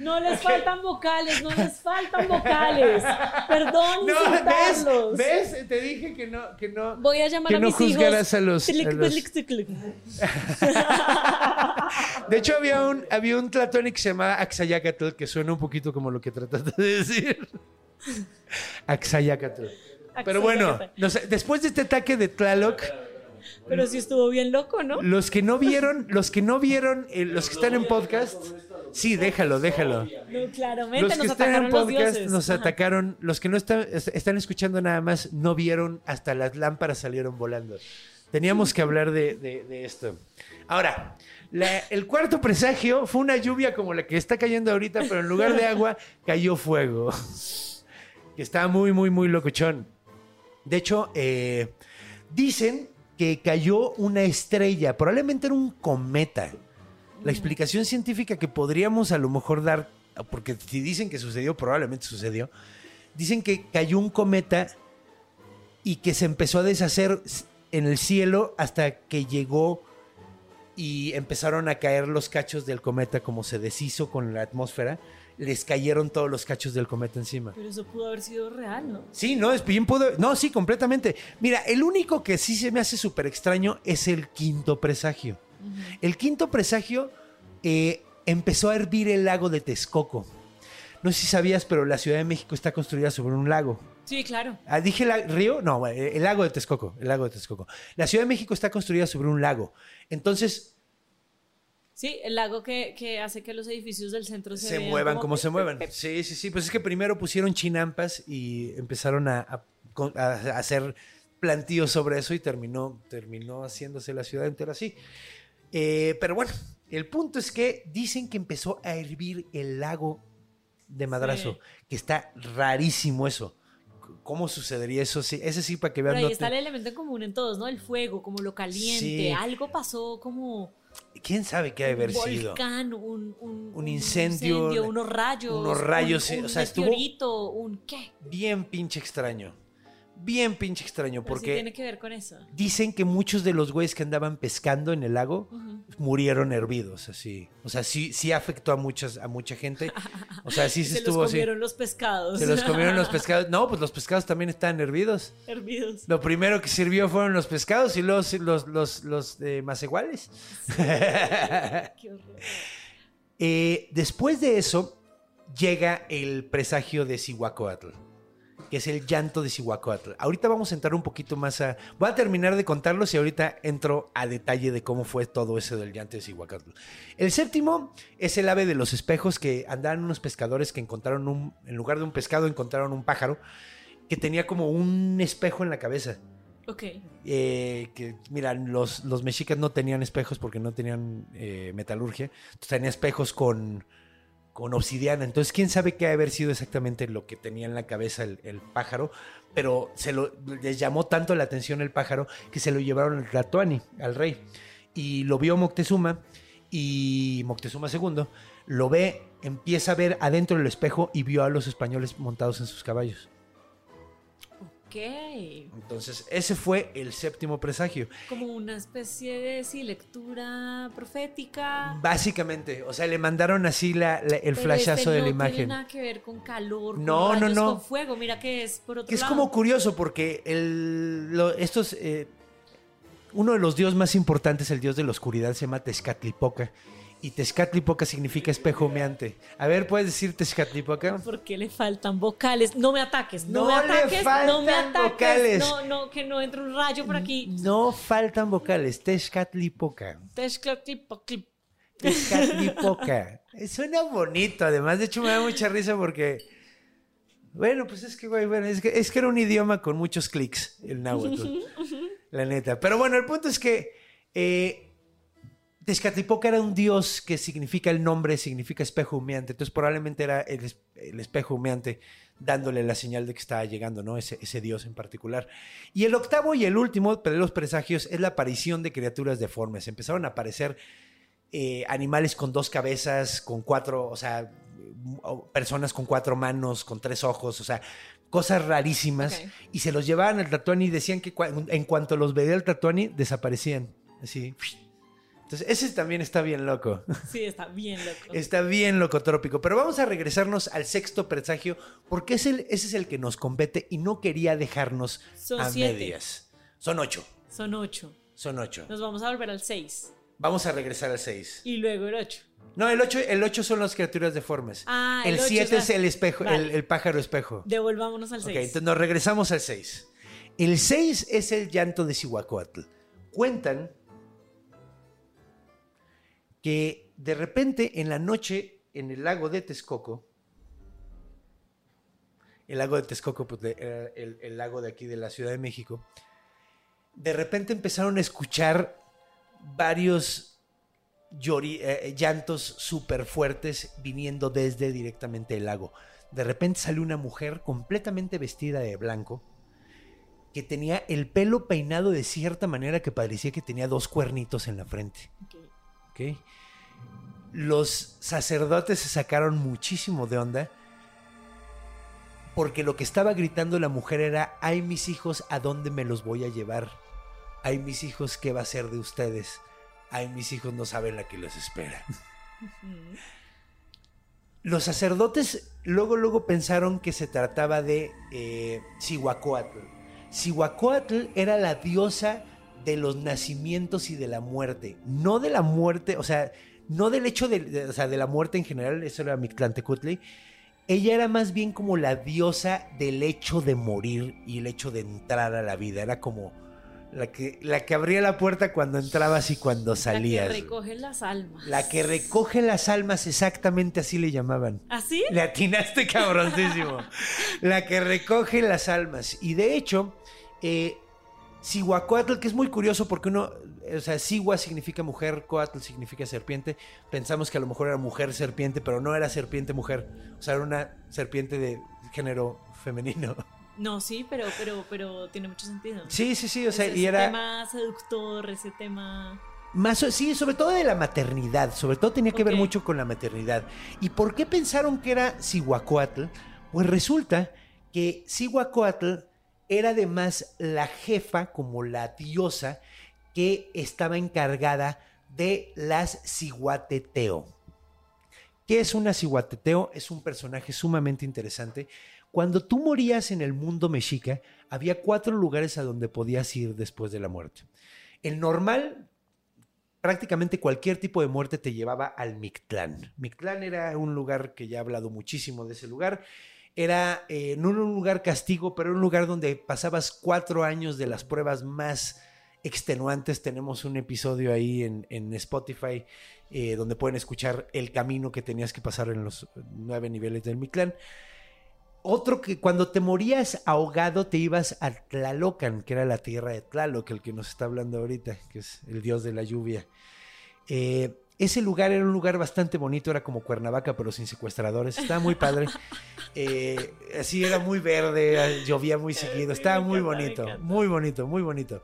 Speaker 3: No les faltan vocales, no les faltan vocales. Perdón,
Speaker 1: No, ¿ves?
Speaker 3: insultarlos.
Speaker 1: ¿Ves? Te dije que no, que no.
Speaker 3: Voy a llamar
Speaker 1: que
Speaker 3: a
Speaker 1: no
Speaker 3: mis hijos.
Speaker 1: juzgaras a los-
Speaker 3: Tlic,
Speaker 1: a los-
Speaker 3: tlic, tlic, tlic.
Speaker 1: De hecho, había un, había un que se llamaba Axayacatl, que suena un poquito como lo que trataste de decir. Axayacatl. Pero bueno,
Speaker 3: Axayacatl.
Speaker 1: no sé, después de este ataque de Tlaloc,
Speaker 3: Pero sí estuvo bien loco, ¿no?
Speaker 1: los que no vieron, los que no vieron, eh, los que están en podcast, sí, déjalo, déjalo.
Speaker 3: No, claramente
Speaker 1: Los que
Speaker 3: nos
Speaker 1: están
Speaker 3: atacaron
Speaker 1: en podcast nos
Speaker 3: Ajá.
Speaker 1: atacaron, los que no están, est- están escuchando nada más, no vieron, hasta las lámparas salieron volando. Teníamos que hablar de, de- de esto. Ahora, la- el cuarto presagio fue una lluvia como la que está cayendo ahorita, pero en lugar de agua cayó fuego. Que está muy, muy, muy locochón. De hecho, eh, dicen que cayó una estrella, probablemente era un cometa. La explicación científica que podríamos a lo mejor dar, porque si dicen que sucedió, probablemente sucedió, dicen que cayó un cometa y que se empezó a deshacer en el cielo hasta que llegó y empezaron a caer los cachos del cometa como se deshizo con la atmósfera, les cayeron todos los cachos del cometa encima.
Speaker 3: Pero eso pudo haber sido real, ¿no?
Speaker 1: Sí, no, es bien pudo. No, sí, completamente. Mira, el único que sí se me hace súper extraño es el quinto presagio. El quinto presagio eh, empezó a hervir el lago de Texcoco. No sé si sabías, pero la Ciudad de México está construida sobre un lago.
Speaker 3: Sí, claro.
Speaker 1: Ah, ¿Dije la- río? No, el lago de Texcoco. El lago de Texcoco. La Ciudad de México está construida sobre un lago. Entonces,
Speaker 3: Sí, el lago que, que hace que los edificios del centro se,
Speaker 1: se
Speaker 3: vean
Speaker 1: muevan como se muevan. Sí, sí, sí. Pues es que primero pusieron chinampas y empezaron a, a hacer plantíos sobre eso y terminó, terminó haciéndose la ciudad entera así. Eh, pero bueno, el punto es que dicen que empezó a hervir el lago de Madrazo,
Speaker 3: Sí.
Speaker 1: que está rarísimo eso. ¿Cómo sucedería eso? Sí, ese sí, para que vean.
Speaker 3: Pero ahí está el elemento en común en todos, ¿no? El fuego, como lo caliente.
Speaker 1: Sí.
Speaker 3: Algo pasó como
Speaker 1: ¿Quién sabe qué ha de haber
Speaker 3: un
Speaker 1: sido?
Speaker 3: volcán, un, un,
Speaker 1: Un incendio,
Speaker 3: unos rayos.
Speaker 1: unos rayos,
Speaker 3: un, un
Speaker 1: o sea, estuvo-
Speaker 3: meteorito, un qué.
Speaker 1: Bien pinche extraño. Bien pinche extraño,
Speaker 3: sí
Speaker 1: porque...
Speaker 3: tiene que ver con eso.
Speaker 1: Dicen que muchos de los güeyes que andaban pescando en el lago murieron hervidos, así. O sea, sí, sí afectó a muchas, a mucha gente. O sea, sí se,
Speaker 3: se
Speaker 1: estuvo
Speaker 3: los
Speaker 1: así.
Speaker 3: comieron los pescados.
Speaker 1: Se los comieron los pescados. No, pues los pescados también estaban hervidos.
Speaker 3: Hervidos.
Speaker 1: Lo primero que sirvió fueron los pescados y los, los, los, los eh, más iguales.
Speaker 3: Qué horror.
Speaker 1: Eh, después de eso, llega el presagio de Cihuacóatl, que es el llanto de Cihuacóatl. Ahorita vamos a entrar un poquito más a. Voy a terminar de contarlos y ahorita entro a detalle de cómo fue todo eso del llanto de Cihuacóatl. El séptimo es el ave de los espejos que andaban unos pescadores que encontraron un. En lugar de un pescado, encontraron un pájaro que tenía como un espejo en la cabeza.
Speaker 3: Ok.
Speaker 1: Eh, que mira, los, los mexicas no tenían espejos porque no tenían eh, metalurgia. Entonces tenían espejos con, con obsidiana. Entonces, quién sabe qué haber sido exactamente lo que tenía en la cabeza el, pájaro. Pero se lo, les llamó tanto la atención el pájaro que se lo llevaron al Tlatoani, al rey. Y lo vio Moctezuma y Moctezuma II lo ve, empieza a ver adentro del espejo y vio a los españoles montados en sus caballos.
Speaker 3: Ok.
Speaker 1: Entonces, ese fue el séptimo presagio.
Speaker 3: Como una especie de sí, lectura profética.
Speaker 1: Básicamente, o sea, le mandaron así la, la- el
Speaker 3: Pero
Speaker 1: flashazo
Speaker 3: este
Speaker 1: de la
Speaker 3: no
Speaker 1: imagen.
Speaker 3: tiene nada que ver con calor, con
Speaker 1: No, no, no.
Speaker 3: con fuego. Mira que es por otro
Speaker 1: Que es como curioso porque el, lo- estos, eh, uno de los dioses más importantes, el dios de la oscuridad, se llama Tezcatlipoca. Y Tezcatlipoca significa espejo humeante. A ver, ¿puedes decir Tezcatlipoca?
Speaker 3: ¿Por qué le faltan vocales? No me ataques, no,
Speaker 1: No
Speaker 3: me
Speaker 1: le
Speaker 3: ataques, no me
Speaker 1: faltan
Speaker 3: ataques.
Speaker 1: vocales.
Speaker 3: No, no, que no entre un rayo por aquí.
Speaker 1: No faltan vocales, Tezcatlipoca.
Speaker 3: Tezcatlipoca.
Speaker 1: Tezcatlipoca. Eh, Suena bonito, además. De hecho, me da mucha risa porque. Bueno, pues es que, güey, bueno, es que, es que era un idioma con muchos clics, el náhuatl. la neta. Pero bueno, el punto es que. Eh, Tezcatlipoca era un dios que significa el nombre, significa espejo humeante. Entonces, probablemente era el, es- el espejo humeante dándole la señal de que estaba llegando, ¿no? Ese, ese dios en particular. Y el octavo y el último de los presagios es la aparición de criaturas deformes. Empezaron a aparecer eh, animales con dos cabezas, con cuatro, o sea, personas con cuatro manos, con tres ojos, o sea, cosas rarísimas. Y se los llevaban al Tatuani y decían que en cuanto los veía el Tatuani, desaparecían. Así. Entonces, ese también está bien loco.
Speaker 3: Sí, está bien loco.
Speaker 1: Está bien locotrópico. Pero vamos a regresarnos al sexto presagio, porque es el, ese es el que nos compete y no quería dejarnos
Speaker 3: Son
Speaker 1: a
Speaker 3: siete.
Speaker 1: medias. Son ocho.
Speaker 3: Son ocho.
Speaker 1: Son ocho.
Speaker 3: Nos vamos a volver al seis.
Speaker 1: Vamos a regresar al 6.
Speaker 3: Y luego el 8.
Speaker 1: No, el 8, el 8 son las criaturas deformes.
Speaker 3: Ah,
Speaker 1: el
Speaker 3: el ocho
Speaker 1: 7
Speaker 3: es
Speaker 1: es
Speaker 3: la-
Speaker 1: el espejo,
Speaker 3: Vale.
Speaker 1: el, el pájaro espejo.
Speaker 3: Devolvámonos al
Speaker 1: Ok,
Speaker 3: 6.
Speaker 1: entonces nos regresamos al 6. El 6 es el llanto de Cihuacóatl. Cuentan que de repente en la noche en el lago de Texcoco, el lago de Texcoco, pues, era el, el lago de aquí de la Ciudad de México, de repente empezaron a escuchar varios eh, llantos súper fuertes viniendo desde directamente el lago. De repente salió una mujer completamente vestida de blanco que tenía el pelo peinado de cierta manera que parecía que tenía dos cuernitos en la frente.
Speaker 3: Ok.
Speaker 1: ¿Ok? Los sacerdotes se sacaron muchísimo de onda porque lo que estaba gritando la mujer era, ay mis hijos, ¿a dónde me los voy a llevar? Ay mis hijos, ¿qué va a ser de ustedes? Ay mis hijos no saben la que los espera. Los sacerdotes luego, luego pensaron que se trataba de eh, Cihuacóatl. Cihuacóatl era la diosa de los nacimientos y de la muerte. No de la muerte, o sea, no del hecho de, de- o sea, de la muerte en general, eso era Mictlantecutli. Ella era más bien como la diosa del hecho de morir y el hecho de entrar a la vida. Era como la que, la que abría la puerta cuando entrabas y cuando salías.
Speaker 3: La que recoge las almas.
Speaker 1: La que recoge las almas, exactamente así le llamaban.
Speaker 3: ¿Así?
Speaker 1: Le atinaste cabroncísimo. La que recoge las almas. Y de hecho, eh, Cihuacóatl, que es muy curioso porque uno, o sea, Cihuá significa mujer, Coatl significa serpiente. Pensamos que a lo mejor era mujer serpiente, pero no era serpiente mujer. O sea, era una serpiente de género femenino.
Speaker 3: No, sí, pero, pero, pero tiene mucho sentido.
Speaker 1: Sí, sí, sí, o sea,
Speaker 3: ese,
Speaker 1: y
Speaker 3: ese
Speaker 1: era
Speaker 3: tema seductor, ese tema...
Speaker 1: más, sí, sobre todo de la maternidad, sobre todo tenía que ver mucho con la maternidad. ¿Y por qué pensaron que era Cihuacóatl? Pues resulta que Cihuacóatl era además la jefa, como la diosa, que estaba encargada de las Cihuateteo. ¿Qué es una Cihuateteo? Es un personaje sumamente interesante. Cuando tú morías en el mundo mexica, había cuatro lugares a donde podías ir después de la muerte. El normal, prácticamente cualquier tipo de muerte te llevaba al Mictlán. Mictlán era un lugar que ya he hablado muchísimo de ese lugar. Era eh, no un lugar castigo, pero un lugar donde pasabas cuatro años de las pruebas más extenuantes. Tenemos un episodio ahí en, en Spotify eh, donde pueden escuchar el camino que tenías que pasar en los nueve niveles del Mictlán. Otro que cuando te morías ahogado te ibas a Tlalocan, que era la tierra de Tlaloc, el que nos está hablando ahorita, que es el dios de la lluvia. Eh, ese lugar era un lugar bastante bonito, era como Cuernavaca, pero sin secuestradores. Estaba muy padre. Eh, así era muy verde, llovía muy seguido. Estaba muy bonito, muy bonito, muy bonito.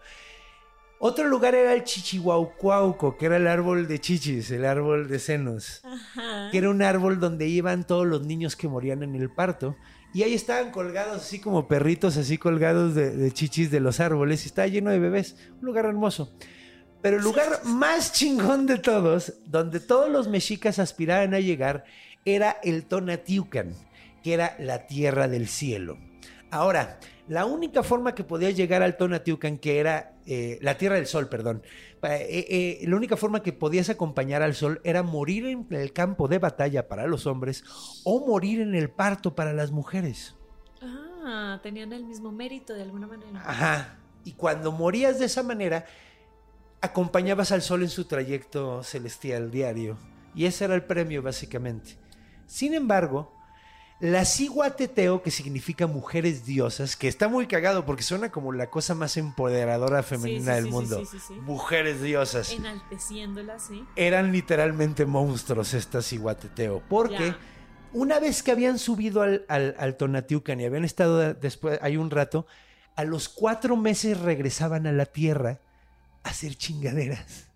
Speaker 1: Otro lugar era el Chichihuaucuauco, que era el árbol de chichis, el árbol de senos que era un árbol donde iban todos los niños que morían en el parto. Y ahí estaban colgados así como perritos, así colgados de, de chichis de los árboles. Y estaba lleno de bebés. Un lugar hermoso. Pero el lugar más chingón de todos, donde todos los mexicas aspiraban a llegar, era el Tonatiucan, que era la tierra del cielo. Ahora, la única forma que podías llegar al Tonatiucan, que era eh, la tierra del sol, perdón, eh, eh, la única forma que podías acompañar al sol era morir en el campo de batalla para los hombres o morir en el parto para las mujeres.
Speaker 3: Ah, tenían el mismo mérito de alguna manera.
Speaker 1: Ajá. Y cuando morías de esa manera, acompañabas al sol en su trayecto celestial diario. Y ese era el premio, básicamente. Sin embargo, la Ciguateteo, que significa mujeres diosas, que está muy cagado porque suena como la cosa más empoderadora femenina
Speaker 3: sí,
Speaker 1: del
Speaker 3: sí,
Speaker 1: mundo.
Speaker 3: sí, sí, sí.
Speaker 1: Mujeres diosas.
Speaker 3: Enalteciéndola, sí.
Speaker 1: Eran literalmente monstruos estas Ciguateteo. Porque
Speaker 3: Ya.
Speaker 1: una vez que habían subido al, al, al Tonatiucan y habían estado después, hay un rato, a los cuatro meses regresaban a la tierra hacer chingaderas.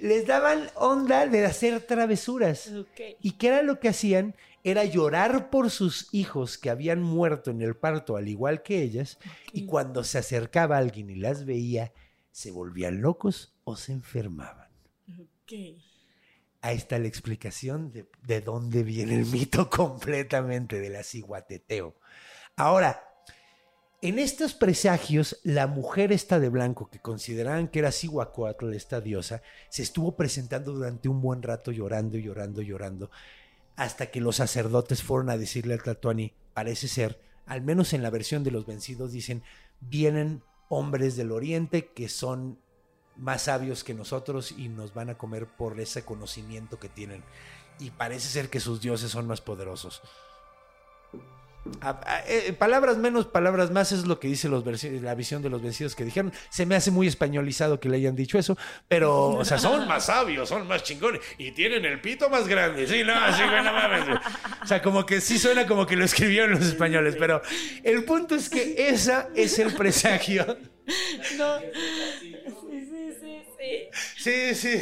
Speaker 1: Les daban onda de hacer travesuras. ¿Y qué era lo que hacían? Era llorar por sus hijos que habían muerto en el parto, al igual que ellas, y cuando se acercaba alguien y las veía, se volvían locos o se enfermaban. Ahí está la explicación de, de dónde viene el mito completamente de la ciguateteo. Ahora, En estos presagios, la mujer esta de blanco, que consideraban que era Cihuacóatl, esta diosa, se estuvo presentando durante un buen rato llorando, llorando, llorando, hasta que los sacerdotes fueron a decirle al Tlatuani, parece ser, al menos en la versión de los vencidos, dicen, vienen hombres del oriente que son más sabios que nosotros y nos van a comer por ese conocimiento que tienen. Y parece ser que sus dioses son más poderosos. A- a- eh, palabras menos, palabras más es lo que dice los la visión de los vencidos que dijeron. Se me hace muy españolizado que le hayan dicho eso, pero, o sea, son más sabios, son más chingones y tienen el pito más grande. Sí, no, sí, güey, no mames. O sea, como que sí suena como que lo escribieron los españoles, pero el punto es que esa es el presagio.
Speaker 3: No. Sí, sí.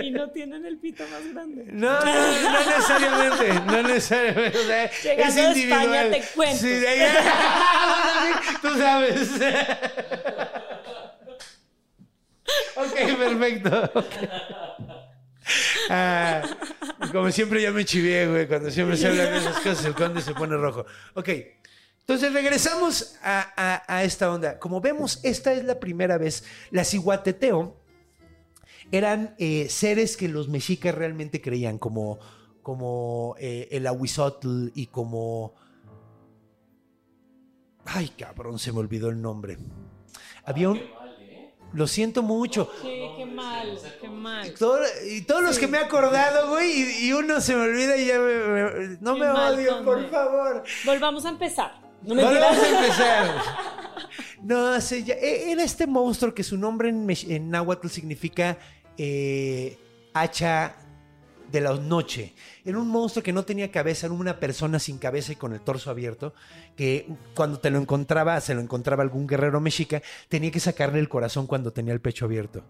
Speaker 3: Y no tienen el pito más grande.
Speaker 1: No, no, no necesariamente, no necesariamente. O sea,
Speaker 3: Llegando
Speaker 1: es
Speaker 3: a
Speaker 1: individual.
Speaker 3: España te cuento.
Speaker 1: Sí, de ahí- tú sabes. Ok, perfecto. ok. Ah, como siempre ya me chivé, güey. Cuando siempre se hablan de esas cosas, el conde se pone rojo. Ok. Entonces regresamos a, a- a esta onda. Como vemos, esta es la primera vez. La ciguateteo eran eh, seres que los mexicas realmente creían, como, como eh, el ahuizotl y como... Ay, cabrón, se me olvidó el nombre. Había un... Lo siento mucho.
Speaker 3: Qué, qué mal, qué mal.
Speaker 1: Todo- y todos los que me he acordado, güey, y, y uno se me olvida y ya me- me- no
Speaker 3: Qué
Speaker 1: me
Speaker 3: mal,
Speaker 1: odio, por favor.
Speaker 3: Volvamos a empezar. No me
Speaker 1: Vamos a empezar. No, se era este monstruo que su nombre en, en náhuatl significa eh, hacha de la noche. Era un monstruo que no tenía cabeza, era una persona sin cabeza y con el torso abierto, que cuando te lo encontraba, se lo encontraba algún guerrero mexica, tenía que sacarle el corazón cuando tenía el pecho abierto.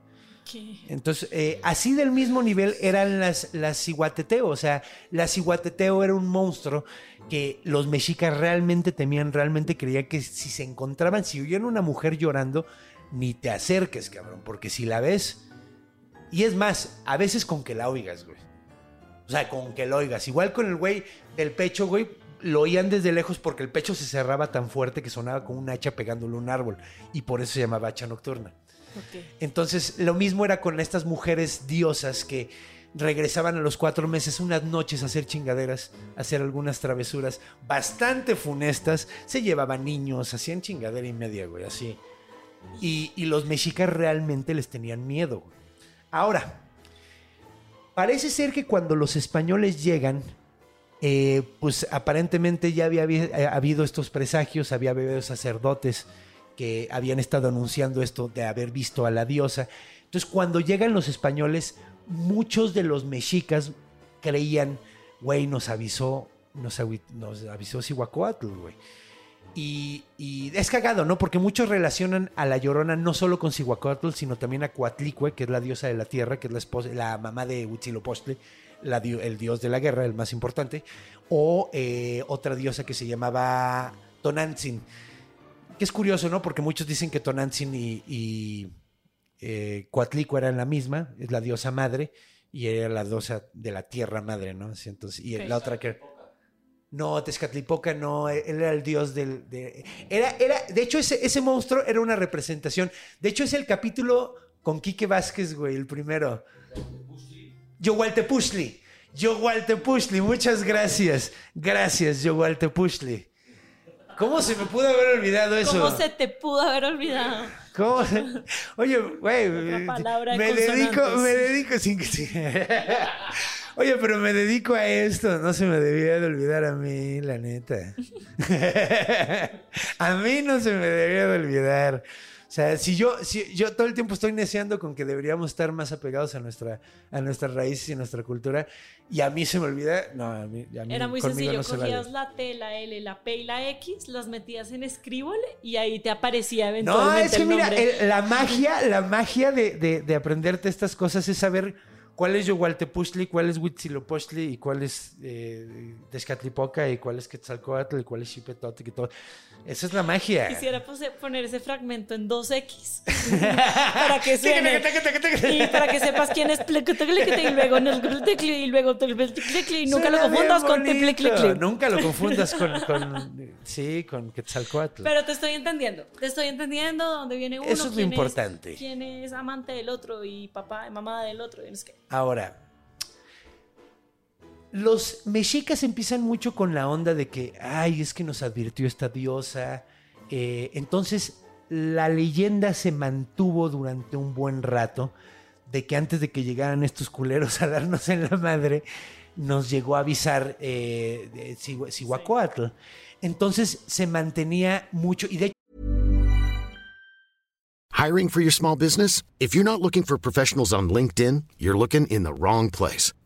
Speaker 1: Entonces, eh, así del mismo nivel eran las, las ciguateteo. O sea, la ciguateteo era un monstruo que los mexicas realmente temían, realmente creían que si se encontraban, si oían una mujer llorando, ni te acerques, cabrón, porque si la ves. Y es más, a veces con que la oigas, güey. O sea, con que lo oigas. Igual con el güey del pecho, güey, lo oían desde lejos porque el pecho se cerraba tan fuerte que sonaba como un hacha pegándole a un árbol. Y por eso se llamaba hacha nocturna. Entonces, lo mismo era con estas mujeres diosas que regresaban a los cuatro meses, unas noches a hacer chingaderas, hacer algunas travesuras bastante funestas. Se llevaban niños, hacían chingadera y media, güey, así. Y, los mexicas realmente les tenían miedo. Ahora, parece ser que cuando los españoles llegan, eh, pues aparentemente ya había eh, habido estos presagios, había habido sacerdotes que habían estado anunciando esto de haber visto a la diosa. Entonces, cuando llegan los españoles, muchos de los mexicas creían, güey, nos avisó, nos, avi- nos avisó Cihuacóatl, güey. Y, y es cagado, ¿no? Porque muchos relacionan a la Llorona no solo con Cihuacóatl, sino también a Coatlicue, que es la diosa de la tierra, que es la, esposa, la mamá de Huitzilopochtli, la el dios de la guerra, el más importante, o eh, otra diosa que se llamaba Tonantzin. Que es curioso, ¿no? Porque muchos dicen que Tonantzin y, y eh, Coatlicue eran la misma, es la diosa madre, y era la diosa de la tierra madre, ¿no? Así, Entonces, y la otra que... No, Tezcatlipoca no, él era el dios del... de- era, era, de hecho, ese, ese monstruo era una representación. De hecho, es el capítulo con Quique Vázquez, güey, el primero. Yogualtepushli. Yogualtepushli, muchas gracias. Gracias, Yogualtepushli. ¿Cómo se me pudo haber olvidado eso?
Speaker 3: ¿Cómo se te pudo haber olvidado?
Speaker 1: ¿Cómo? Oye, güey, me dedico, me dedico sin que sí. Oye, pero me dedico a esto, no se me debía de olvidar a mí, la neta. a mí no se me debía de olvidar. O sea, si yo, si yo todo el tiempo estoy neceando con que deberíamos estar más apegados a nuestra, a nuestras raíces y a nuestra cultura, y a mí se me olvida, no, a mí, a mí
Speaker 3: Era muy sencillo,
Speaker 1: no se
Speaker 3: cogías
Speaker 1: vale.
Speaker 3: la T, la L, la P y la X, las metías en Scribble y ahí te aparecía
Speaker 1: No,
Speaker 3: eventualmente
Speaker 1: es que
Speaker 3: el
Speaker 1: mira, el- la magia, la magia de, de- de aprenderte estas cosas es saber cuál es Yogualtepuchtli, cuál es Huitzilopochtli y cuál es eh, Tezcatlipoca y cuál es Quetzalcoatl y cuál es Xipetotl y todo. Esa es la magia.
Speaker 3: Quisiera poner ese fragmento en 2X para que suene. y para que sepas quién es y luego y luego y nunca lo confundas con.
Speaker 1: Nunca lo confundas con, con- sí, con Quetzalcoatl.
Speaker 3: Pero te estoy entendiendo, te estoy entendiendo dónde viene uno.
Speaker 1: Eso es lo importante.
Speaker 3: quién es amante del otro y papá y mamá del otro.
Speaker 1: Ahora, los mexicas empiezan mucho con la onda de que, ay, es que nos advirtió esta diosa. Eh, entonces, la leyenda se mantuvo durante un buen rato de que antes de que llegaran estos culeros a darnos en la madre, nos llegó a avisar eh. Entonces se mantenía mucho, y de hecho
Speaker 4: Hiring for your small business? If you're not looking for professionals on LinkedIn, you're looking in the wrong place.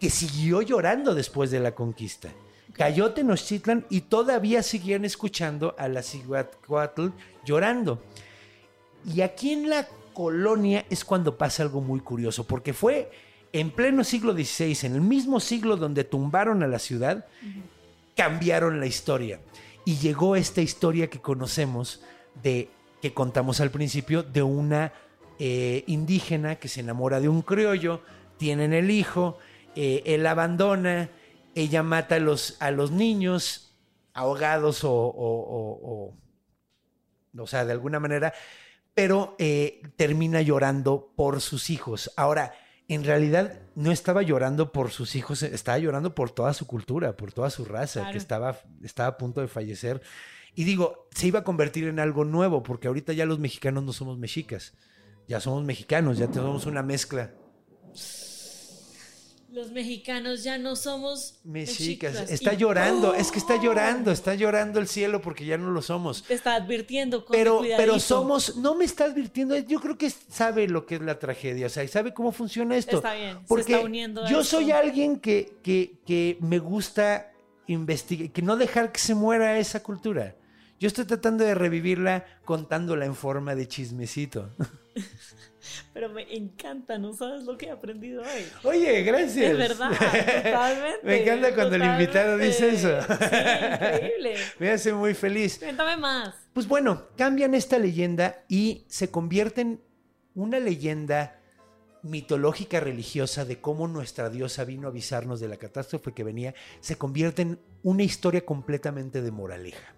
Speaker 1: que siguió llorando después de la conquista. Cayó Tenochtitlan y todavía seguían escuchando a la Cihuatl llorando. Y aquí en la colonia es cuando pasa algo muy curioso, porque fue en pleno siglo XVI, en el mismo siglo donde tumbaron a la ciudad, cambiaron la historia. Y llegó esta historia que conocemos de que contamos al principio de una eh, indígena que se enamora de un criollo, tienen el hijo, eh, él abandona, ella mata a los, a los niños ahogados o, o- o- o- o sea, de alguna manera, pero eh, termina llorando por sus hijos. Ahora, en realidad no estaba llorando por sus hijos, estaba llorando por toda su cultura, por toda su raza,
Speaker 3: Claro.
Speaker 1: que estaba, estaba a punto de fallecer. Y digo, se iba a convertir en algo nuevo, porque ahorita ya los mexicanos no somos mexicas, ya somos mexicanos, ya tenemos una mezcla.
Speaker 3: Los mexicanos ya no somos
Speaker 1: Mexicas,
Speaker 3: mexicas.
Speaker 1: está
Speaker 3: Y-
Speaker 1: llorando, es que está
Speaker 3: ¡Oh!
Speaker 1: llorando, está llorando el cielo porque ya no lo somos.
Speaker 3: Te está advirtiendo con
Speaker 1: Pero, pero somos, no me está advirtiendo, yo creo que sabe lo que es la tragedia, o sea, y sabe cómo funciona esto.
Speaker 3: Está bien, se está uniendo a
Speaker 1: yo
Speaker 3: esto.
Speaker 1: soy alguien que, que, que me gusta investigar, que no dejar que se muera esa cultura. Yo estoy tratando de revivirla contándola en forma de chismecito.
Speaker 3: Pero me encanta, no sabes lo que he aprendido hoy.
Speaker 1: Oye, gracias.
Speaker 3: Es verdad, totalmente.
Speaker 1: Me encanta cuando el invitado dice eso.
Speaker 3: Sí, increíble.
Speaker 1: Me hace muy feliz.
Speaker 3: Cuéntame más.
Speaker 1: Pues bueno, cambian esta leyenda y se convierte en una leyenda mitológica religiosa de cómo nuestra diosa vino a avisarnos de la catástrofe que venía, se convierte en una historia completamente de moraleja.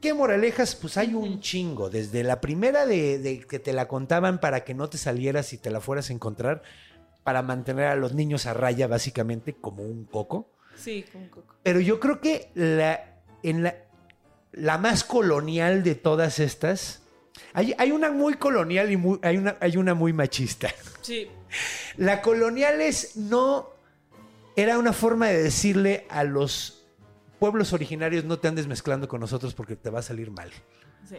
Speaker 1: ¿Qué moralejas? Pues hay un chingo. Desde la primera de, de que te la contaban para que no te salieras y te la fueras a encontrar, para mantener a los niños a raya básicamente como un coco.
Speaker 3: Sí, con coco.
Speaker 1: Pero yo creo que la, en la, la más colonial de todas estas, hay, hay una muy colonial y muy, hay, una, hay una muy machista.
Speaker 3: Sí.
Speaker 1: La colonial es no, era una forma de decirle a los pueblos originarios no te andes mezclando con nosotros porque te va a salir mal.
Speaker 3: Sí.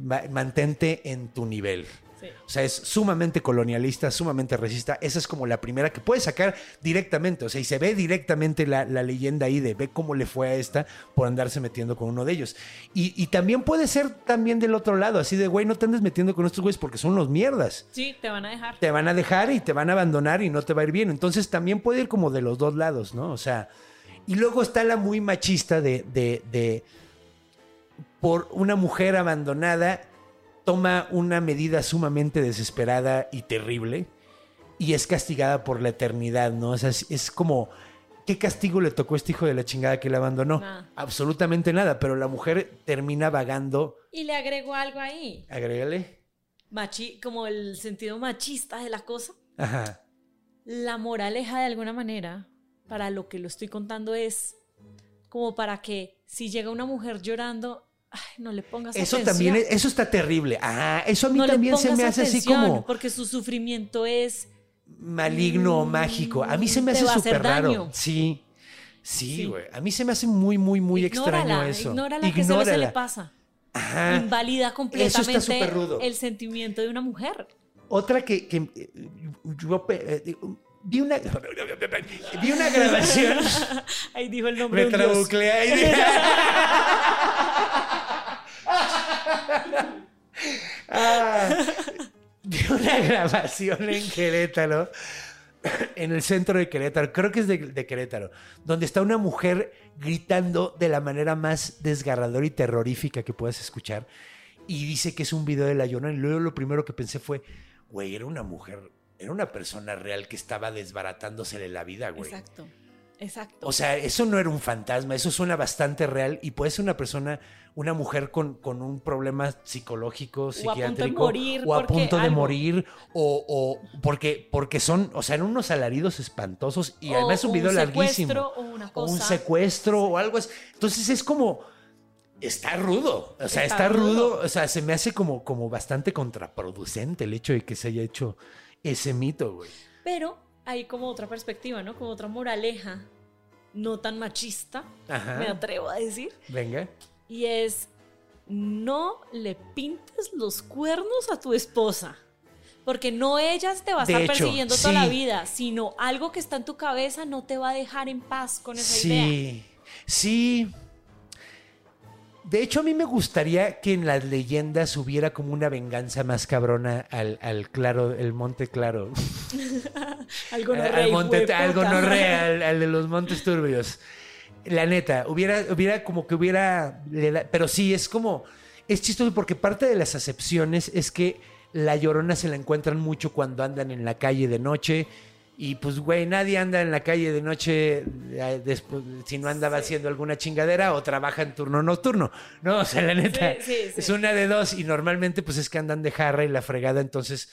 Speaker 1: Ma- mantente en tu nivel.
Speaker 3: Sí.
Speaker 1: O sea, es sumamente colonialista, sumamente racista. Esa es como la primera que puedes sacar directamente. O sea, y se ve directamente la, la leyenda ahí de ve cómo le fue a esta por andarse metiendo con uno de ellos. Y, y también puede ser también del otro lado, así de, güey, no te andes metiendo con estos güeyes porque son los mierdas.
Speaker 3: Sí, te van a dejar.
Speaker 1: Te van a dejar y te van a abandonar y no te va a ir bien. Entonces también puede ir como de los dos lados, ¿no? O sea, y luego está la muy machista de, de, de por una mujer abandonada toma una medida sumamente desesperada y terrible y es castigada por la eternidad, ¿no? O sea, es, es como, ¿qué castigo le tocó a este hijo de la chingada que le abandonó? Absolutamente nada, pero la mujer termina vagando,
Speaker 3: Y le agrego algo ahí.
Speaker 1: agrégale,
Speaker 3: Machi, como el sentido machista de la cosa.
Speaker 1: ajá,
Speaker 3: La moraleja de alguna manera, para lo que lo estoy contando, es como para que si llega una mujer llorando, ay, no le pongas
Speaker 1: eso
Speaker 3: atención.
Speaker 1: también, es- eso está terrible, ah, eso a mí
Speaker 3: no
Speaker 1: también se me hace así como...
Speaker 3: Porque su sufrimiento es
Speaker 1: maligno o mágico. A mí se me hace súper raro. Sí. Sí,
Speaker 3: Sí.
Speaker 1: güey. A mí se me hace muy, muy, muy extraño eso.
Speaker 3: Ignórala, que se le pasa.
Speaker 1: Ajá.
Speaker 3: Invalida
Speaker 1: Eso
Speaker 3: completamente
Speaker 1: está súper rudo.
Speaker 3: el sentimiento de una mujer.
Speaker 1: Otra que, que, yo eh, vi una vi una grabación
Speaker 3: Ahí dijo el nombre
Speaker 1: me
Speaker 3: de un
Speaker 1: trabucleé ahí. Ah, vi una grabación en Querétaro en el centro de Querétaro, creo que es de, de Querétaro, donde está una mujer gritando de la manera más desgarradora y terrorífica que puedas escuchar. Y dice que es un video de La Llorona. Y luego lo primero que pensé fue, güey, era una mujer, era una persona real que estaba desbaratándosele la vida, güey.
Speaker 3: Exacto. Exacto.
Speaker 1: O sea, eso no era un fantasma, eso suena bastante real y puede ser una persona, una mujer con, con un problema psicológico,
Speaker 3: a punto de
Speaker 1: psiquiátrico,
Speaker 3: morir
Speaker 1: o punto de morir, o, o porque, porque son, o sea, eran unos alaridos espantosos y
Speaker 3: O
Speaker 1: además un video
Speaker 3: un
Speaker 1: larguísimo.
Speaker 3: secuestro o una
Speaker 1: O un
Speaker 3: cosa.
Speaker 1: secuestro o algo así. Entonces es como, está rudo, o sea, está,
Speaker 3: Está
Speaker 1: rudo.
Speaker 3: rudo.
Speaker 1: o sea, se me hace como, como bastante contraproducente el hecho de que se haya hecho ese mito, güey.
Speaker 3: Pero hay como otra perspectiva, ¿no? Como otra moraleja no tan machista,
Speaker 1: Ajá.
Speaker 3: me atrevo a decir.
Speaker 1: Venga.
Speaker 3: Y es, no le pintes los cuernos a tu esposa. Porque no ella te va a
Speaker 1: De
Speaker 3: estar
Speaker 1: hecho,
Speaker 3: persiguiendo toda la vida, sino algo que está en tu cabeza no te va a dejar en paz con esa idea.
Speaker 1: Sí, sí. De hecho, a mí me gustaría que en las leyendas hubiera como una venganza más cabrona al, al claro, el monte claro.
Speaker 3: Algo no
Speaker 1: al monte, no real, al de los montes turbios. La neta, hubiera, hubiera como que hubiera. Pero sí, es como. Es chistoso porque parte de las acepciones es que la llorona se la encuentran mucho cuando andan en la calle de noche. Y pues, güey, nadie anda en la calle de noche eh, después, si no andaba haciendo alguna chingadera o trabaja en turno nocturno. No, o sea, la neta,
Speaker 3: Sí, sí, sí.
Speaker 1: es una de dos. Y normalmente, pues es que andan de jarra y la fregada. Entonces,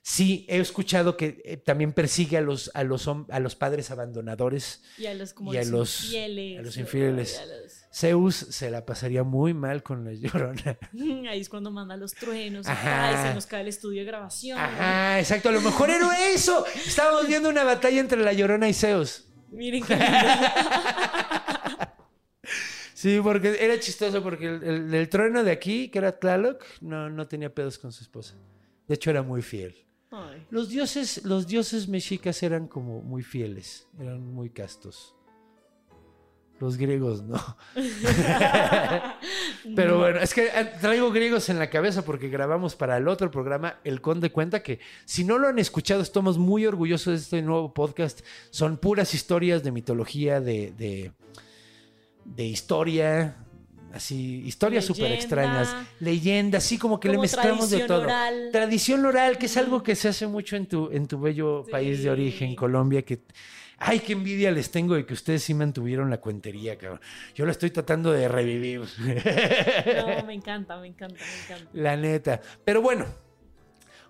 Speaker 1: sí, he escuchado que eh, también persigue a los, a los, a los padres abandonadores.
Speaker 3: Y a los, como
Speaker 1: y a los-
Speaker 3: infieles.
Speaker 1: a los infieles.
Speaker 3: y a los-
Speaker 1: Zeus se la pasaría muy mal con la llorona.
Speaker 3: Ahí es cuando manda los truenos.
Speaker 1: Ajá.
Speaker 3: Y se nos cae el estudio de grabación.
Speaker 1: Ajá, exacto. A lo mejor era eso. Estábamos viendo una batalla entre la llorona y Zeus.
Speaker 3: Miren qué.
Speaker 1: Sí, porque era chistoso porque el, el- el trueno de aquí, que era Tlaloc, no, no tenía pedos con su esposa. De hecho, era muy fiel.
Speaker 3: Ay.
Speaker 1: Los dioses, los dioses mexicas eran como muy fieles, eran muy castos. Los griegos, no. Pero bueno, es que eh, traigo griegos en la cabeza porque grabamos para el otro programa El Conde Cuenta que si no lo han escuchado estamos muy orgullosos de este nuevo podcast. Son puras historias de mitología, de, de, de historia, así, historias súper extrañas, leyendas, así como que le mezclamos de todo.
Speaker 3: oral.
Speaker 1: Tradición oral, que es algo que se hace mucho en tu, en tu bello
Speaker 3: Sí.
Speaker 1: país de origen, Colombia, que... Ay, qué envidia les tengo de que ustedes sí mantuvieron la cuentería, cabrón. Yo lo estoy tratando de revivir.
Speaker 3: No, me encanta, me encanta, me encanta.
Speaker 1: La neta. Pero bueno,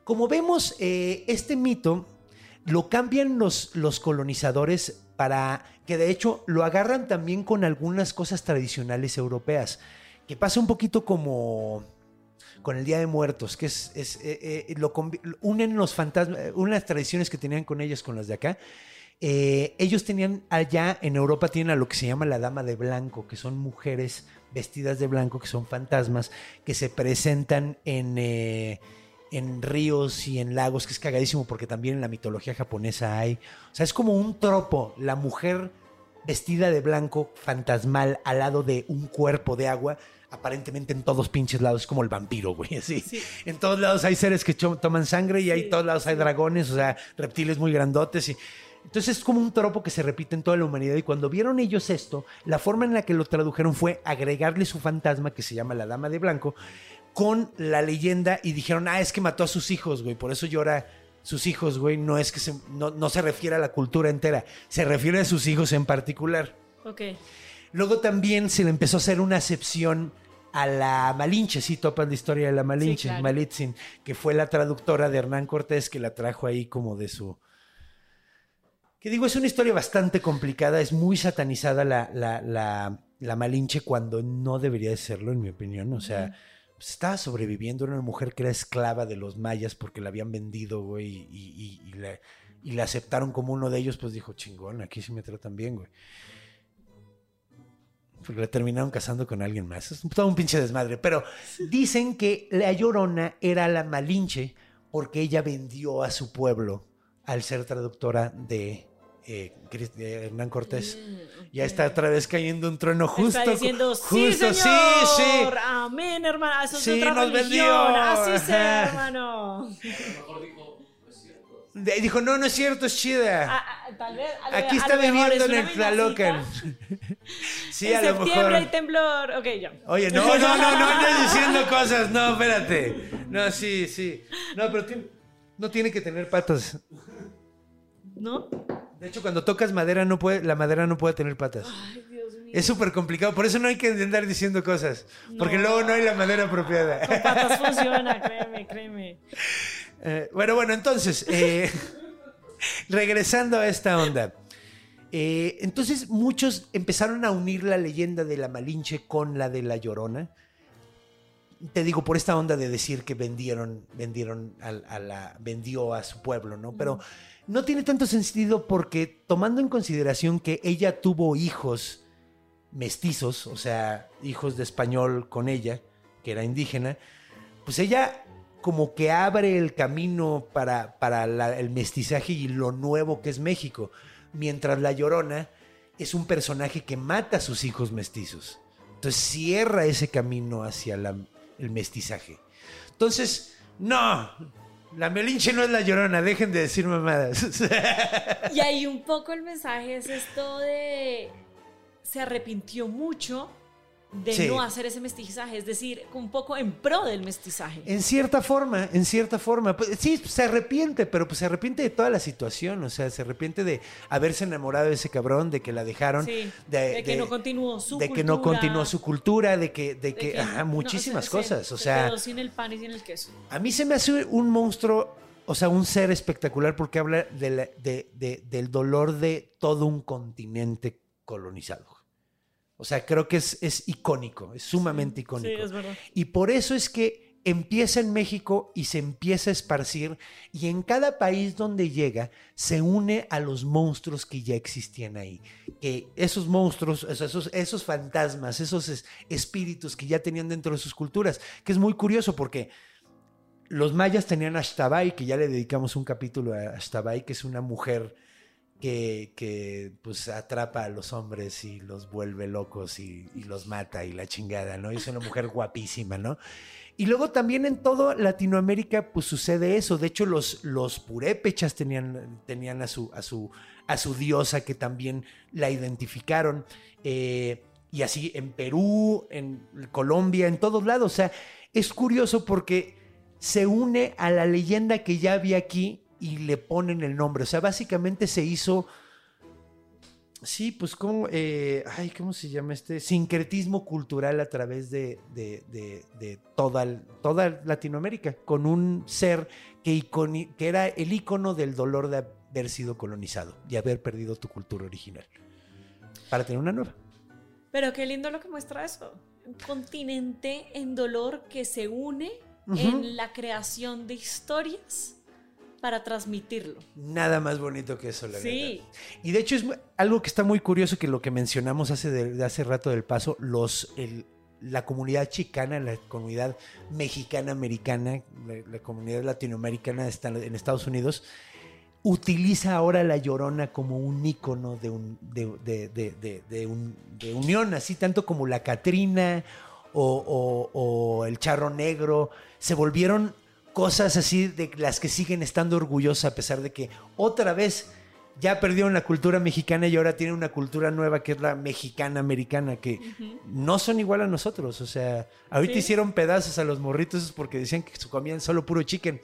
Speaker 1: como vemos, eh, este mito lo cambian los, los colonizadores para que de hecho lo agarran también con algunas cosas tradicionales europeas, que pasa un poquito como con el Día de Muertos, que es, es, eh, eh, lo unen los fantasmas, unas tradiciones que tenían con ellas con las de acá. Eh, ellos tenían allá en Europa tienen a lo que se llama la dama de blanco, que son mujeres vestidas de blanco, que son fantasmas, que se presentan en, eh, en ríos y en lagos, que es cagadísimo porque también en la mitología japonesa hay. O sea, es como un tropo, la mujer vestida de blanco, fantasmal, al lado de un cuerpo de agua. Aparentemente en todos pinches lados, es como el vampiro, güey, así.
Speaker 3: Sí.
Speaker 1: En todos lados hay seres que toman sangre y hay
Speaker 3: Sí,
Speaker 1: todos lados hay dragones, o sea, reptiles muy grandotes y entonces es como un tropo que se repite en toda la humanidad y cuando vieron ellos esto, la forma en la que lo tradujeron fue agregarle su fantasma que se llama la Dama de Blanco con la leyenda y dijeron, ah, es que mató a sus hijos, güey, por eso llora sus hijos, güey, no es que se, no, no se refiere a la cultura entera, se refiere a sus hijos en particular.
Speaker 3: Ok.
Speaker 1: Luego también se le empezó a hacer una acepción a la Malinche, sí, topas la historia de la Malinche,
Speaker 3: claro.
Speaker 1: Malitzin, que fue la traductora de Hernán Cortés que la trajo ahí como de su... Que digo, es una historia bastante complicada, es muy satanizada la, la, la, la Malinche cuando no debería de serlo, en mi opinión. O sea, pues, estaba sobreviviendo. Era una mujer que era esclava de los mayas porque la habían vendido, güey, y, y- y la, y la aceptaron como uno de ellos. Pues dijo, chingón, aquí sí me tratan bien, güey. Porque la terminaron casando con alguien más. Es todo un pinche desmadre. Pero dicen que la llorona era la Malinche porque ella vendió a su pueblo al ser traductora de, eh, de Hernán Cortés. Ya está otra vez cayendo un trueno justo.
Speaker 3: Está diciendo, sí,
Speaker 1: justo,
Speaker 3: señor.
Speaker 1: sí, sí.
Speaker 3: Amén, hermano. Eso es
Speaker 1: Sí,
Speaker 3: otra
Speaker 1: nos
Speaker 3: religión. Así sea,
Speaker 1: Ajá.
Speaker 3: hermano.
Speaker 1: Dijo, no, no es cierto, es chida.
Speaker 3: Ah, ah, tal vez, a
Speaker 1: Aquí
Speaker 3: a
Speaker 1: está viviendo
Speaker 3: es
Speaker 1: en el Tlalocan. sí,
Speaker 3: cita.
Speaker 1: a
Speaker 3: En
Speaker 1: lo
Speaker 3: septiembre
Speaker 1: mejor.
Speaker 3: hay temblor. Ok, ya.
Speaker 1: Oye, no, no, no, no andes diciendo cosas. No, espérate. No, sí, sí. No, pero tiene- no tiene que tener patas.
Speaker 3: ¿No?
Speaker 1: De hecho, cuando tocas madera, no puede, la madera no puede tener patas.
Speaker 3: Ay, Dios mío.
Speaker 1: Es súper complicado. Por eso no hay que andar diciendo cosas. Porque luego no hay la madera apropiada.
Speaker 3: Con patas funciona, créeme, créeme.
Speaker 1: Eh, bueno, bueno, entonces, eh, regresando a esta onda. Eh, entonces muchos empezaron a unir la leyenda de la Malinche con la de la Llorona. Te digo, por esta onda de decir que vendieron, vendieron a, la, vendió a su pueblo, ¿no? Pero no tiene tanto sentido porque tomando en consideración que ella tuvo hijos mestizos, o sea, hijos de español con ella, que era indígena, pues ella como que abre el camino para, para el mestizaje y lo nuevo que es México, mientras La Llorona es un personaje que mata a sus hijos mestizos. Entonces cierra ese camino hacia el mestizaje. Entonces, no, la Melinche no es La Llorona, dejen de decir mamadas.
Speaker 3: Y ahí un poco el mensaje es esto de se arrepintió mucho de
Speaker 1: Sí.
Speaker 3: no hacer ese mestizaje, es decir, un poco en pro del mestizaje.
Speaker 1: En cierta forma, en cierta forma. Pues, sí, se arrepiente, pero pues se arrepiente de toda la situación. O sea, se arrepiente de haberse enamorado de ese cabrón, de que la dejaron.
Speaker 3: Sí,
Speaker 1: de,
Speaker 3: de que
Speaker 1: de-
Speaker 3: no continuó su
Speaker 1: de que
Speaker 3: cultura.
Speaker 1: no continuó su cultura, de que, de
Speaker 3: de
Speaker 1: que,
Speaker 3: que-
Speaker 1: ajá,
Speaker 3: no,
Speaker 1: muchísimas
Speaker 3: se-
Speaker 1: cosas.
Speaker 3: se-
Speaker 1: O
Speaker 3: se
Speaker 1: sea,
Speaker 3: quedó sin el pan y sin el queso.
Speaker 1: a mí se me hace un monstruo, o sea, un ser espectacular porque habla de la- de- de- del dolor de todo un continente colonizado. O sea, creo que es, es icónico, es sumamente icónico.
Speaker 3: Sí, es verdad.
Speaker 1: Y por eso es que empieza en México y se empieza a esparcir y en cada país donde llega se une a los monstruos que ya existían ahí. Que esos monstruos, esos, esos fantasmas, esos es- espíritus que ya tenían dentro de sus culturas, que es muy curioso porque los mayas tenían a Ashtabai, que ya le dedicamos un capítulo a Ashtabai, que es una mujer que, pues atrapa a los hombres y los vuelve locos y, y los mata y la chingada, ¿no? Y es una mujer guapísima, ¿no? Y luego también en toda Latinoamérica pues sucede eso. De hecho los, los purépechas tenían, tenían a, su, a, su, a su diosa que también la identificaron. Eh, y así en Perú, en Colombia, en todos lados. O sea, es curioso porque se une a la leyenda que ya había aquí y le ponen el nombre. O sea, básicamente se hizo. Sí, pues como. eh, ay, ¿cómo se llama este? Sincretismo cultural a través de, de- de- de toda, toda Latinoamérica. Con un ser que, iconi- que era el icono del dolor de haber sido colonizado y haber perdido tu cultura original. Para tener una nueva.
Speaker 3: Pero qué lindo lo que muestra eso. Un continente en dolor que se une
Speaker 1: Ujú.
Speaker 3: en la creación de historias para transmitirlo.
Speaker 1: Nada más bonito que eso, la
Speaker 3: Sí.
Speaker 1: verdad. Y de hecho es algo que está muy curioso que lo que mencionamos hace, de, de hace rato del paso, los, el- la comunidad chicana, la comunidad mexicana-americana, la, la comunidad latinoamericana está en Estados Unidos, utiliza ahora la llorona como un ícono de, un, de, de- de- un- de unión, así tanto como la Catrina o, o- o el charro negro, se volvieron cosas así de las que siguen estando orgullosas a pesar de que otra vez ya perdieron la cultura mexicana y ahora tienen una cultura nueva que es la mexicana americana que no son igual a nosotros, o sea, ahorita
Speaker 3: Sí.
Speaker 1: hicieron pedazos a los morritos porque decían que comían solo puro chicken.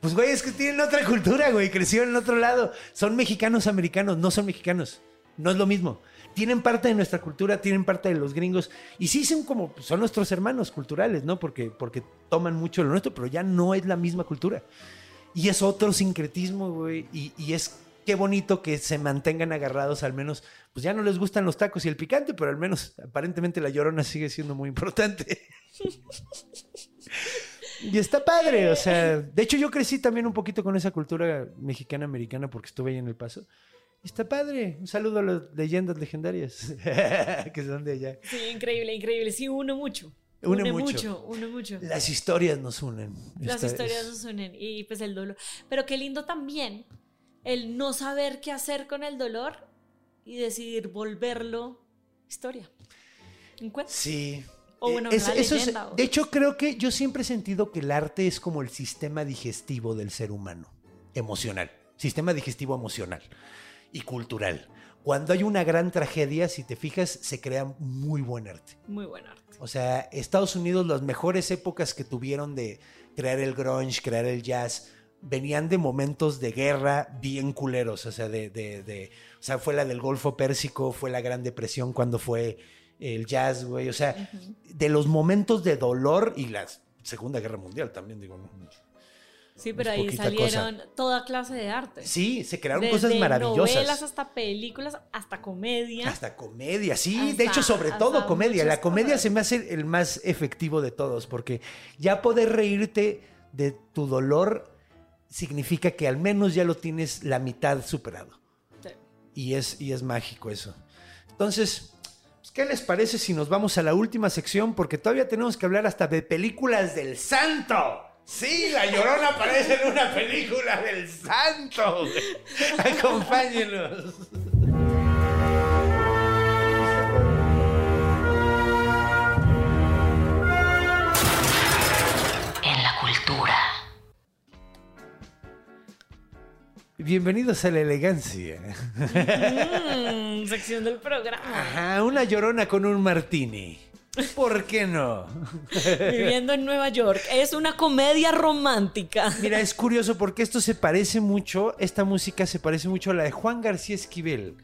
Speaker 1: Pues güey, es que tienen otra cultura, güey, crecieron en otro lado, son mexicanos americanos, no son mexicanos, no es lo mismo. Tienen parte de nuestra cultura, tienen parte de los gringos y sí son como son nuestros hermanos culturales, ¿no? Porque porque toman mucho lo nuestro, pero ya no es la misma cultura. Y es otro sincretismo, güey. Y, y es qué bonito que se mantengan agarrados, al menos, pues ya no les gustan los tacos y el picante, pero al menos aparentemente la llorona sigue siendo muy importante. y está padre, o sea, de hecho yo crecí también un poquito con esa cultura mexicana americana porque estuve ahí en El Paso. Está padre. Un saludo a las leyendas legendarias que son de allá.
Speaker 3: Sí, increíble, increíble. Sí, uno mucho.
Speaker 1: Une
Speaker 3: Une,
Speaker 1: mucho.
Speaker 3: mucho. une mucho.
Speaker 1: Las historias nos unen.
Speaker 3: Las historias
Speaker 1: es-
Speaker 3: nos unen y pues el dolor. Pero qué lindo también el no saber qué hacer con el dolor y decidir volverlo historia. Un cuento.
Speaker 1: Sí.
Speaker 3: O bueno,
Speaker 1: Eh, es-
Speaker 3: una
Speaker 1: eso es-
Speaker 3: o-
Speaker 1: de hecho, creo que yo siempre he sentido que el arte es como el sistema digestivo del ser humano, emocional, sistema digestivo emocional y cultural. Cuando hay una gran tragedia, si te fijas, se crea muy buen arte.
Speaker 3: Muy buen arte.
Speaker 1: O sea, Estados Unidos, las mejores épocas que tuvieron de crear el grunge, crear el jazz, venían de momentos de guerra bien culeros. O sea, de, de- de- o sea, fue la del Golfo Pérsico, fue la Gran Depresión cuando fue el jazz, güey. O sea, de los momentos de dolor y la Segunda Guerra Mundial también, digo. ¿no?
Speaker 3: Sí, pero ahí salieron toda clase de arte.
Speaker 1: Sí, se crearon
Speaker 3: Desde
Speaker 1: cosas maravillosas.
Speaker 3: novelas hasta películas, hasta comedia.
Speaker 1: Hasta comedia, sí,
Speaker 3: Hasta-
Speaker 1: de hecho, sobre todo comedia. La comedia
Speaker 3: cosas.
Speaker 1: se me hace el más efectivo de todos, porque ya poder reírte de tu dolor significa que al menos ya lo tienes la mitad superado.
Speaker 3: Sí.
Speaker 1: Y es, y es mágico eso. Entonces, pues, ¿qué les parece si nos vamos a la última sección? Porque todavía tenemos que hablar hasta de películas del santo. Sí, la llorona aparece en una película del santo. Acompáñenos.
Speaker 2: En la cultura.
Speaker 1: Bienvenidos a la elegancia.
Speaker 3: Mm, sección del programa.
Speaker 1: Ajá, una llorona con un martini. ¿Por qué no?
Speaker 3: Viviendo en Nueva York. Es una comedia romántica.
Speaker 1: Mira, es curioso porque esto se parece mucho, esta música se parece mucho a la de Juan García Esquivel,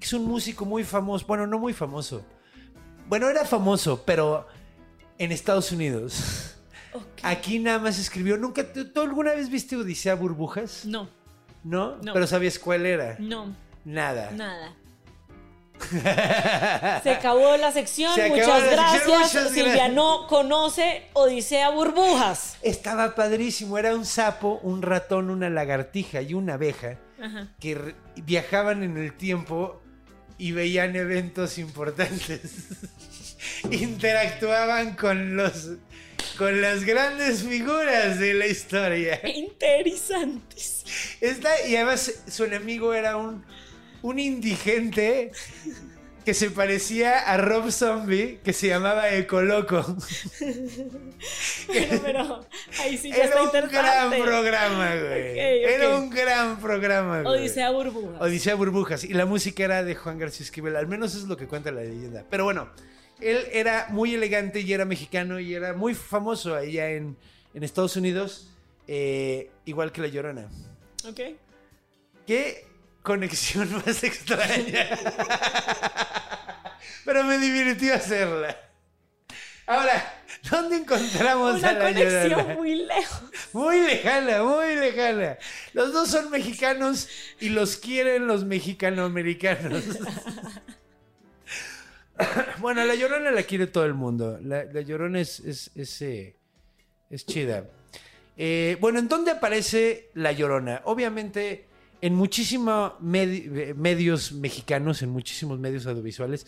Speaker 1: que es un músico muy famoso, bueno, no muy famoso. Bueno, era famoso, pero en Estados Unidos. Aquí nada más escribió, nunca, ¿tú, tú alguna vez viste Odisea Burbujas?
Speaker 3: No,
Speaker 1: ¿No?
Speaker 3: No.
Speaker 1: Pero sabías cuál era.
Speaker 3: no,
Speaker 1: Nada.
Speaker 3: nada. Se acabó la sección.
Speaker 1: Acabó
Speaker 3: muchas
Speaker 1: la
Speaker 3: gracias.
Speaker 1: sección, muchas
Speaker 3: Silvia
Speaker 1: gracias.
Speaker 3: no conoce Odisea Burbujas.
Speaker 1: Estaba padrísimo, era un sapo, un ratón, una lagartija y una abeja
Speaker 3: Ajá.
Speaker 1: que viajaban en el tiempo y veían eventos importantes. Interactuaban con los con las grandes figuras de la historia.
Speaker 3: Interesantes.
Speaker 1: Esta- y además su enemigo era un, un indigente que se parecía a Rob Zombie, que se llamaba Ecoloco.
Speaker 3: Pero, pero ahí sí ya
Speaker 1: Era un gran programa, güey. Era un gran programa, güey.
Speaker 3: Odisea Burbujas.
Speaker 1: Odisea Burbujas. Y la música era de Juan García Esquivel. Al menos es lo que cuenta la leyenda. Pero bueno, él era muy elegante y era mexicano y era muy famoso allá en, en Estados Unidos. eh, igual que La Llorona.
Speaker 3: Ok.
Speaker 1: ¿Qué conexión más extraña? Pero me divirtió hacerla. Ahora, ¿dónde encontramos a
Speaker 3: Una
Speaker 1: La
Speaker 3: conexión
Speaker 1: Llorona?
Speaker 3: muy lejos.
Speaker 1: Muy lejana, muy lejana. Los dos son mexicanos y los quieren los mexicanoamericanos. bueno, la Llorona la quiere todo el mundo. La, la Llorona es, es, es, eh, es chida. Eh, bueno, ¿en dónde aparece la Llorona? Obviamente en muchísimos medios mexicanos, en muchísimos medios audiovisuales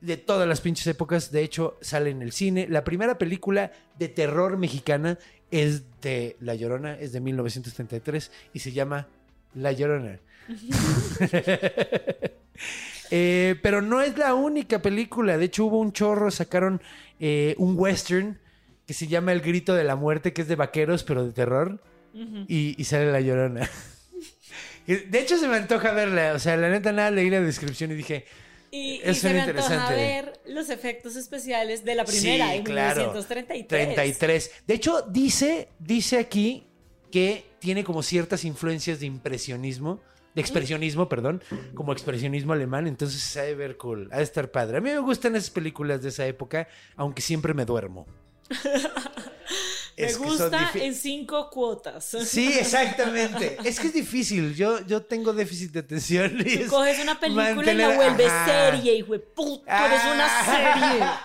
Speaker 1: de todas las pinches épocas. De hecho, sale en el cine. La primera película de terror mexicana es de La Llorona, es de 1933 y se llama La Llorona. Eh, pero no es la única película. De hecho, hubo un chorro, sacaron eh, un western que se llama El Grito de la Muerte, que es de vaqueros, pero de terror. y, y sale La Llorona. de hecho, se me antoja verla. O sea, la neta, nada, leí la descripción y dije...
Speaker 3: Y, y
Speaker 1: Es
Speaker 3: se me antoja ver los efectos especiales de la primera,
Speaker 1: Sí,
Speaker 3: en
Speaker 1: claro.
Speaker 3: 1933.
Speaker 1: 33. De hecho, dice, dice aquí que tiene como ciertas influencias de impresionismo, de expresionismo, perdón, como expresionismo alemán, entonces se ha de ver cool, ha de estar padre. A mí me gustan esas películas de esa época, aunque siempre me duermo.
Speaker 3: Me
Speaker 1: Es
Speaker 3: gusta en cinco cuotas.
Speaker 1: Sí, exactamente. Es que es difícil. Yo, yo tengo déficit de atención. y
Speaker 3: Tú
Speaker 1: es
Speaker 3: coges una película y la vuelves
Speaker 1: Ajá.
Speaker 3: serie, hijo de puta. Eres una serie.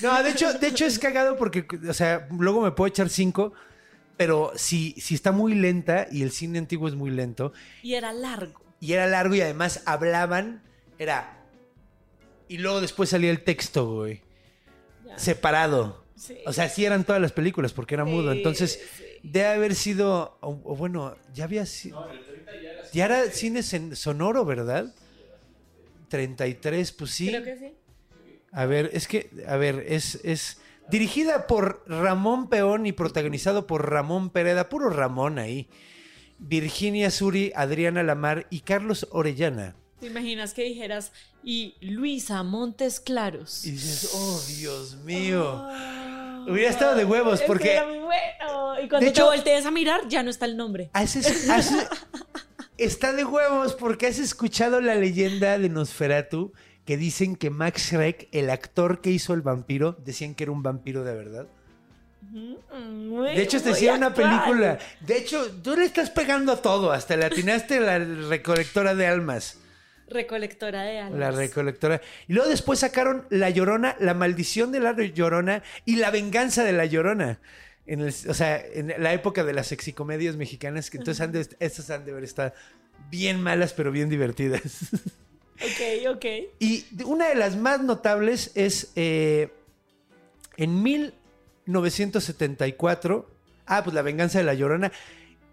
Speaker 1: No, de hecho, de hecho es cagado porque, o sea, luego me puedo echar cinco, pero si, si está muy lenta y el cine antiguo es muy lento
Speaker 3: Y era largo.
Speaker 1: y era largo y además hablaban, era... Y luego después salía el texto, güey.
Speaker 3: Ya.
Speaker 1: Separado.
Speaker 3: Sí.
Speaker 1: O sea, sí eran todas las películas porque era mudo. Entonces,
Speaker 3: sí.
Speaker 1: debe haber sido. O, o bueno, ya había sido. ya era cine sen- sonoro, ¿verdad? 33, pues sí.
Speaker 3: Creo que sí.
Speaker 1: A ver, es que, a ver, es, es dirigida por Ramón Peón y protagonizado por Ramón Pereda, puro Ramón ahí. Virginia Suri, Adriana Lamar y Carlos Orellana.
Speaker 3: ¿Te imaginas que dijeras y Luisa Montes Claros?
Speaker 1: Y dices, oh, Dios mío.
Speaker 3: Ah,
Speaker 1: Hubiera estado de huevos porque
Speaker 3: era muy bueno. Y cuando
Speaker 1: De hecho-
Speaker 3: te voltees a mirar, ya no está el nombre.
Speaker 1: está de huevos porque has escuchado la leyenda de Nosferatu que dicen que Max Schreck, el actor que hizo el vampiro, decían que era un vampiro de verdad.
Speaker 3: Mm, muy-
Speaker 1: De hecho, te decía una película. De hecho, tú le estás pegando a todo. Hasta le atinaste la recolectora de almas.
Speaker 3: Recolectora de almas.
Speaker 1: La recolectora. Y luego después sacaron La Llorona, La Maldición de la Llorona y La Venganza de la Llorona. En el- o sea, en la época de las sexicomedias mexicanas, que entonces han de, estas han de haber estado bien malas, pero bien divertidas.
Speaker 3: Ok, ok.
Speaker 1: Y una de las más notables es eh, en 1974. Ah, pues La Venganza de la Llorona.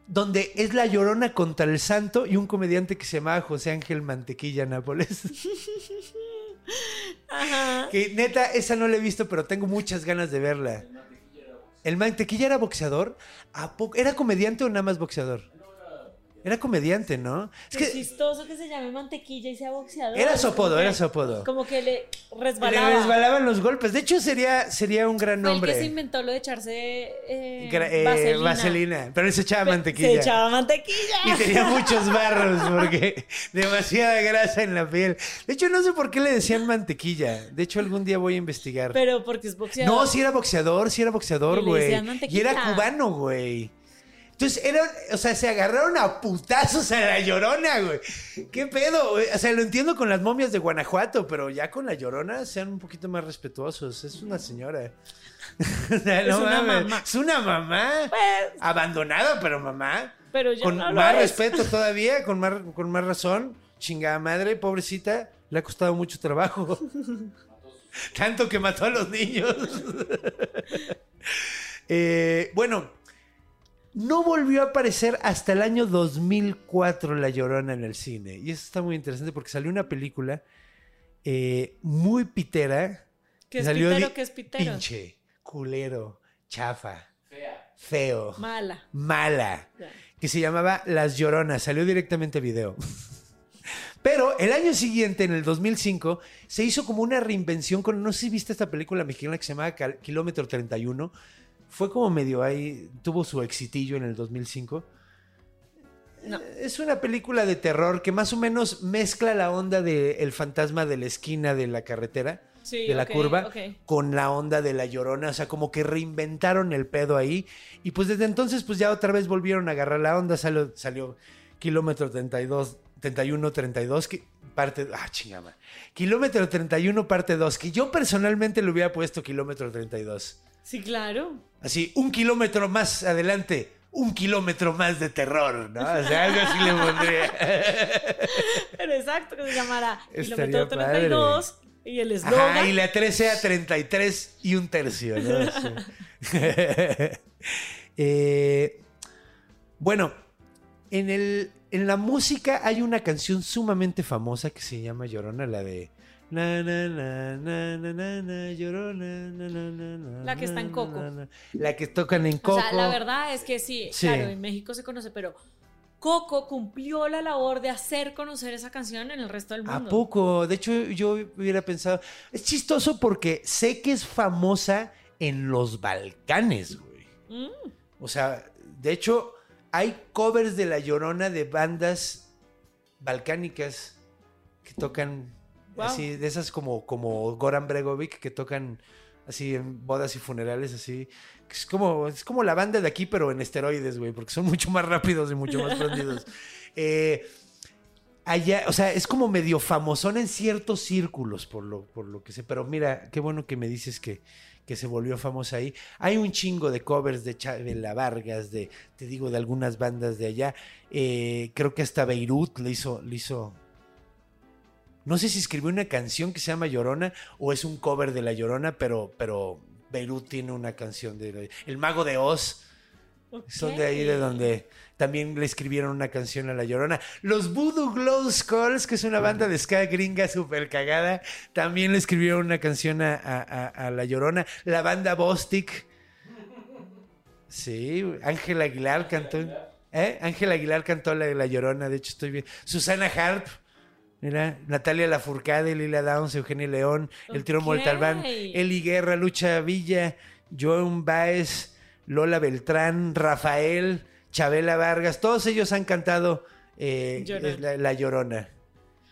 Speaker 1: Donde es la llorona contra el santo y un comediante que se llamaba José Ángel Mantequilla Nápoles.
Speaker 3: Ajá.
Speaker 1: que neta, esa no la he visto, pero tengo muchas ganas de verla. ¿El Mantequilla era boxeador? ¿A poco- ¿Era comediante o nada más boxeador? Era comediante, ¿no? Es
Speaker 3: Qué
Speaker 1: que
Speaker 3: chistoso que se llame mantequilla y sea boxeador.
Speaker 1: era su apodo, era su apodo.
Speaker 3: Como que le
Speaker 1: Le
Speaker 3: resbalaba.
Speaker 1: resbalaban los golpes. De hecho, sería, sería un gran
Speaker 3: Fue el
Speaker 1: nombre.
Speaker 3: que se inventó lo de echarse eh,
Speaker 1: Gra- eh,
Speaker 3: vaselina.
Speaker 1: vaselina. Pero él se echaba
Speaker 3: Se
Speaker 1: mantequilla.
Speaker 3: echaba mantequilla.
Speaker 1: Y tenía muchos barros porque demasiada grasa en la piel. De hecho, no sé por qué le decían mantequilla. De hecho, algún día voy a investigar.
Speaker 3: Pero porque es boxeador.
Speaker 1: no, sí era boxeador, sí era boxeador,
Speaker 3: le
Speaker 1: güey. Y era cubano, güey. Entonces, era, o sea, se agarraron a putazos a la llorona, güey. ¿Qué pedo? güey? O sea, lo entiendo con las momias de Guanajuato, pero ya con la llorona sean un poquito más respetuosos. Es una señora. O sea,
Speaker 3: Es una
Speaker 1: mames.
Speaker 3: mamá.
Speaker 1: Es una mamá.
Speaker 3: Pues,
Speaker 1: Abandonada, pero mamá.
Speaker 3: pero ya
Speaker 1: Con
Speaker 3: no
Speaker 1: más
Speaker 3: es.
Speaker 1: respeto todavía, con más, con más razón. Chingada madre, pobrecita. Le ha costado mucho trabajo. Tanto que mató a los niños. Eh, bueno, no volvió a aparecer hasta el año 2004 La Llorona en el cine. Y eso está muy interesante porque salió una película eh, muy pitera.
Speaker 3: ¿Qué es
Speaker 1: Salió
Speaker 3: pitero? ¿Qué es pitero?
Speaker 1: Pinche, culero, chafa, feo,
Speaker 3: Mala.
Speaker 1: mala que se llamaba Las Lloronas. Salió directamente a video. Pero el año siguiente, en el 2005, se hizo como una reinvención con, no sé si viste esta película mexicana que se llamaba Kilómetro 31. Fue como medio ahí, tuvo su exitillo en el 2005.
Speaker 3: No.
Speaker 1: Es una película de terror que más o menos mezcla la onda del el fantasma de la esquina de la carretera,
Speaker 3: Sí,
Speaker 1: de la curva, con la onda de la llorona. O sea, como que reinventaron el pedo ahí. Y pues desde entonces, pues ya otra vez volvieron a agarrar la onda. Salió, salió Kilómetro 32, 31, 32, que parte... Ah, chingama. Kilómetro 31, parte 2, que yo personalmente le hubiera puesto Kilómetro 32.
Speaker 3: Sí, claro.
Speaker 1: Así, un kilómetro más adelante, un kilómetro más de terror, ¿no? O sea, algo así le pondría.
Speaker 3: Pero exacto, que se llamara
Speaker 1: Estaría
Speaker 3: Kilómetro 32 y el eslogan.
Speaker 1: Ajá, y la 13 a 33 y un tercio, ¿no? Sí. Eh, bueno, en, el, en la música hay una canción sumamente famosa que se llama Llorona, la de... Na, na, na, na, na, na, na, llorona, na, na, na, na,
Speaker 3: La que está en Coco.
Speaker 1: na, na. La que tocan en
Speaker 3: O
Speaker 1: Coco.
Speaker 3: sea, la verdad es que sí,
Speaker 1: Sí.
Speaker 3: claro, en México se conoce, pero Coco cumplió la labor de hacer conocer esa canción en el resto del
Speaker 1: ¿A
Speaker 3: mundo.
Speaker 1: poco? De hecho, yo hubiera pensado. Es chistoso porque sé que es famosa en los Balcanes, güey.
Speaker 3: Mm,
Speaker 1: O sea, de hecho, hay covers de La Llorona de bandas balcánicas que tocan
Speaker 3: Wow.
Speaker 1: así, de esas como, como Goran Bregovic que tocan así en bodas y funerales, así. Es como, es como la banda de aquí, pero en esteroides, güey, porque son mucho más rápidos y mucho más prendidos. Eh, allá, o sea, es como medio famosón en ciertos círculos, por lo, por lo que sé. Pero mira, qué bueno que me dices que, que se volvió famosa ahí. Hay un chingo de covers de Chabela Vargas, de, te digo, de algunas bandas de allá. Eh, creo que hasta Beirut le hizo, le hizo. No sé si escribió una canción que se llama Llorona o es un cover de La Llorona, pero, pero Beirut tiene una canción de El Mago de Oz. Son de ahí de donde también le escribieron una canción a La Llorona. Los Voodoo Glow Skulls, que es una banda de ska gringa súper cagada, también le escribieron una canción a, a- La Llorona. La banda Bostic. Sí, Ángel Aguilar cantó. ¿Eh? Ángel Aguilar cantó la La Llorona, de hecho estoy bien. Susana Harp. Mira, Natalia Lafourcade, Lila Downs, Eugenia León, El Tiro
Speaker 3: Ok.
Speaker 1: Montalbán, Eli Guerra, Lucha Villa, Joan Baez, Lola Beltrán, Rafael, Chabela Vargas, todos ellos han cantado eh,
Speaker 3: Llorona.
Speaker 1: la, La Llorona.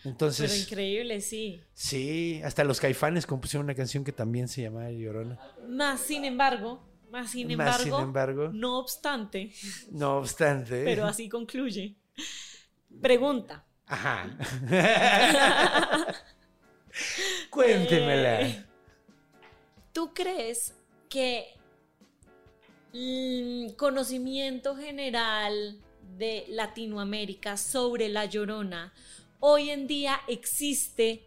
Speaker 3: Pero
Speaker 1: Entonces,
Speaker 3: increíble, sí.
Speaker 1: sí, hasta los caifanes compusieron una canción que también se llamaba Llorona.
Speaker 3: Más sin embargo, más sin embargo,
Speaker 1: Más sin embargo.
Speaker 3: no obstante,
Speaker 1: No obstante.
Speaker 3: pero así concluye. Pregunta.
Speaker 1: Ajá. Cuéntemela.
Speaker 3: Eh, ¿Tú crees que el conocimiento general de Latinoamérica sobre la Llorona hoy en día existe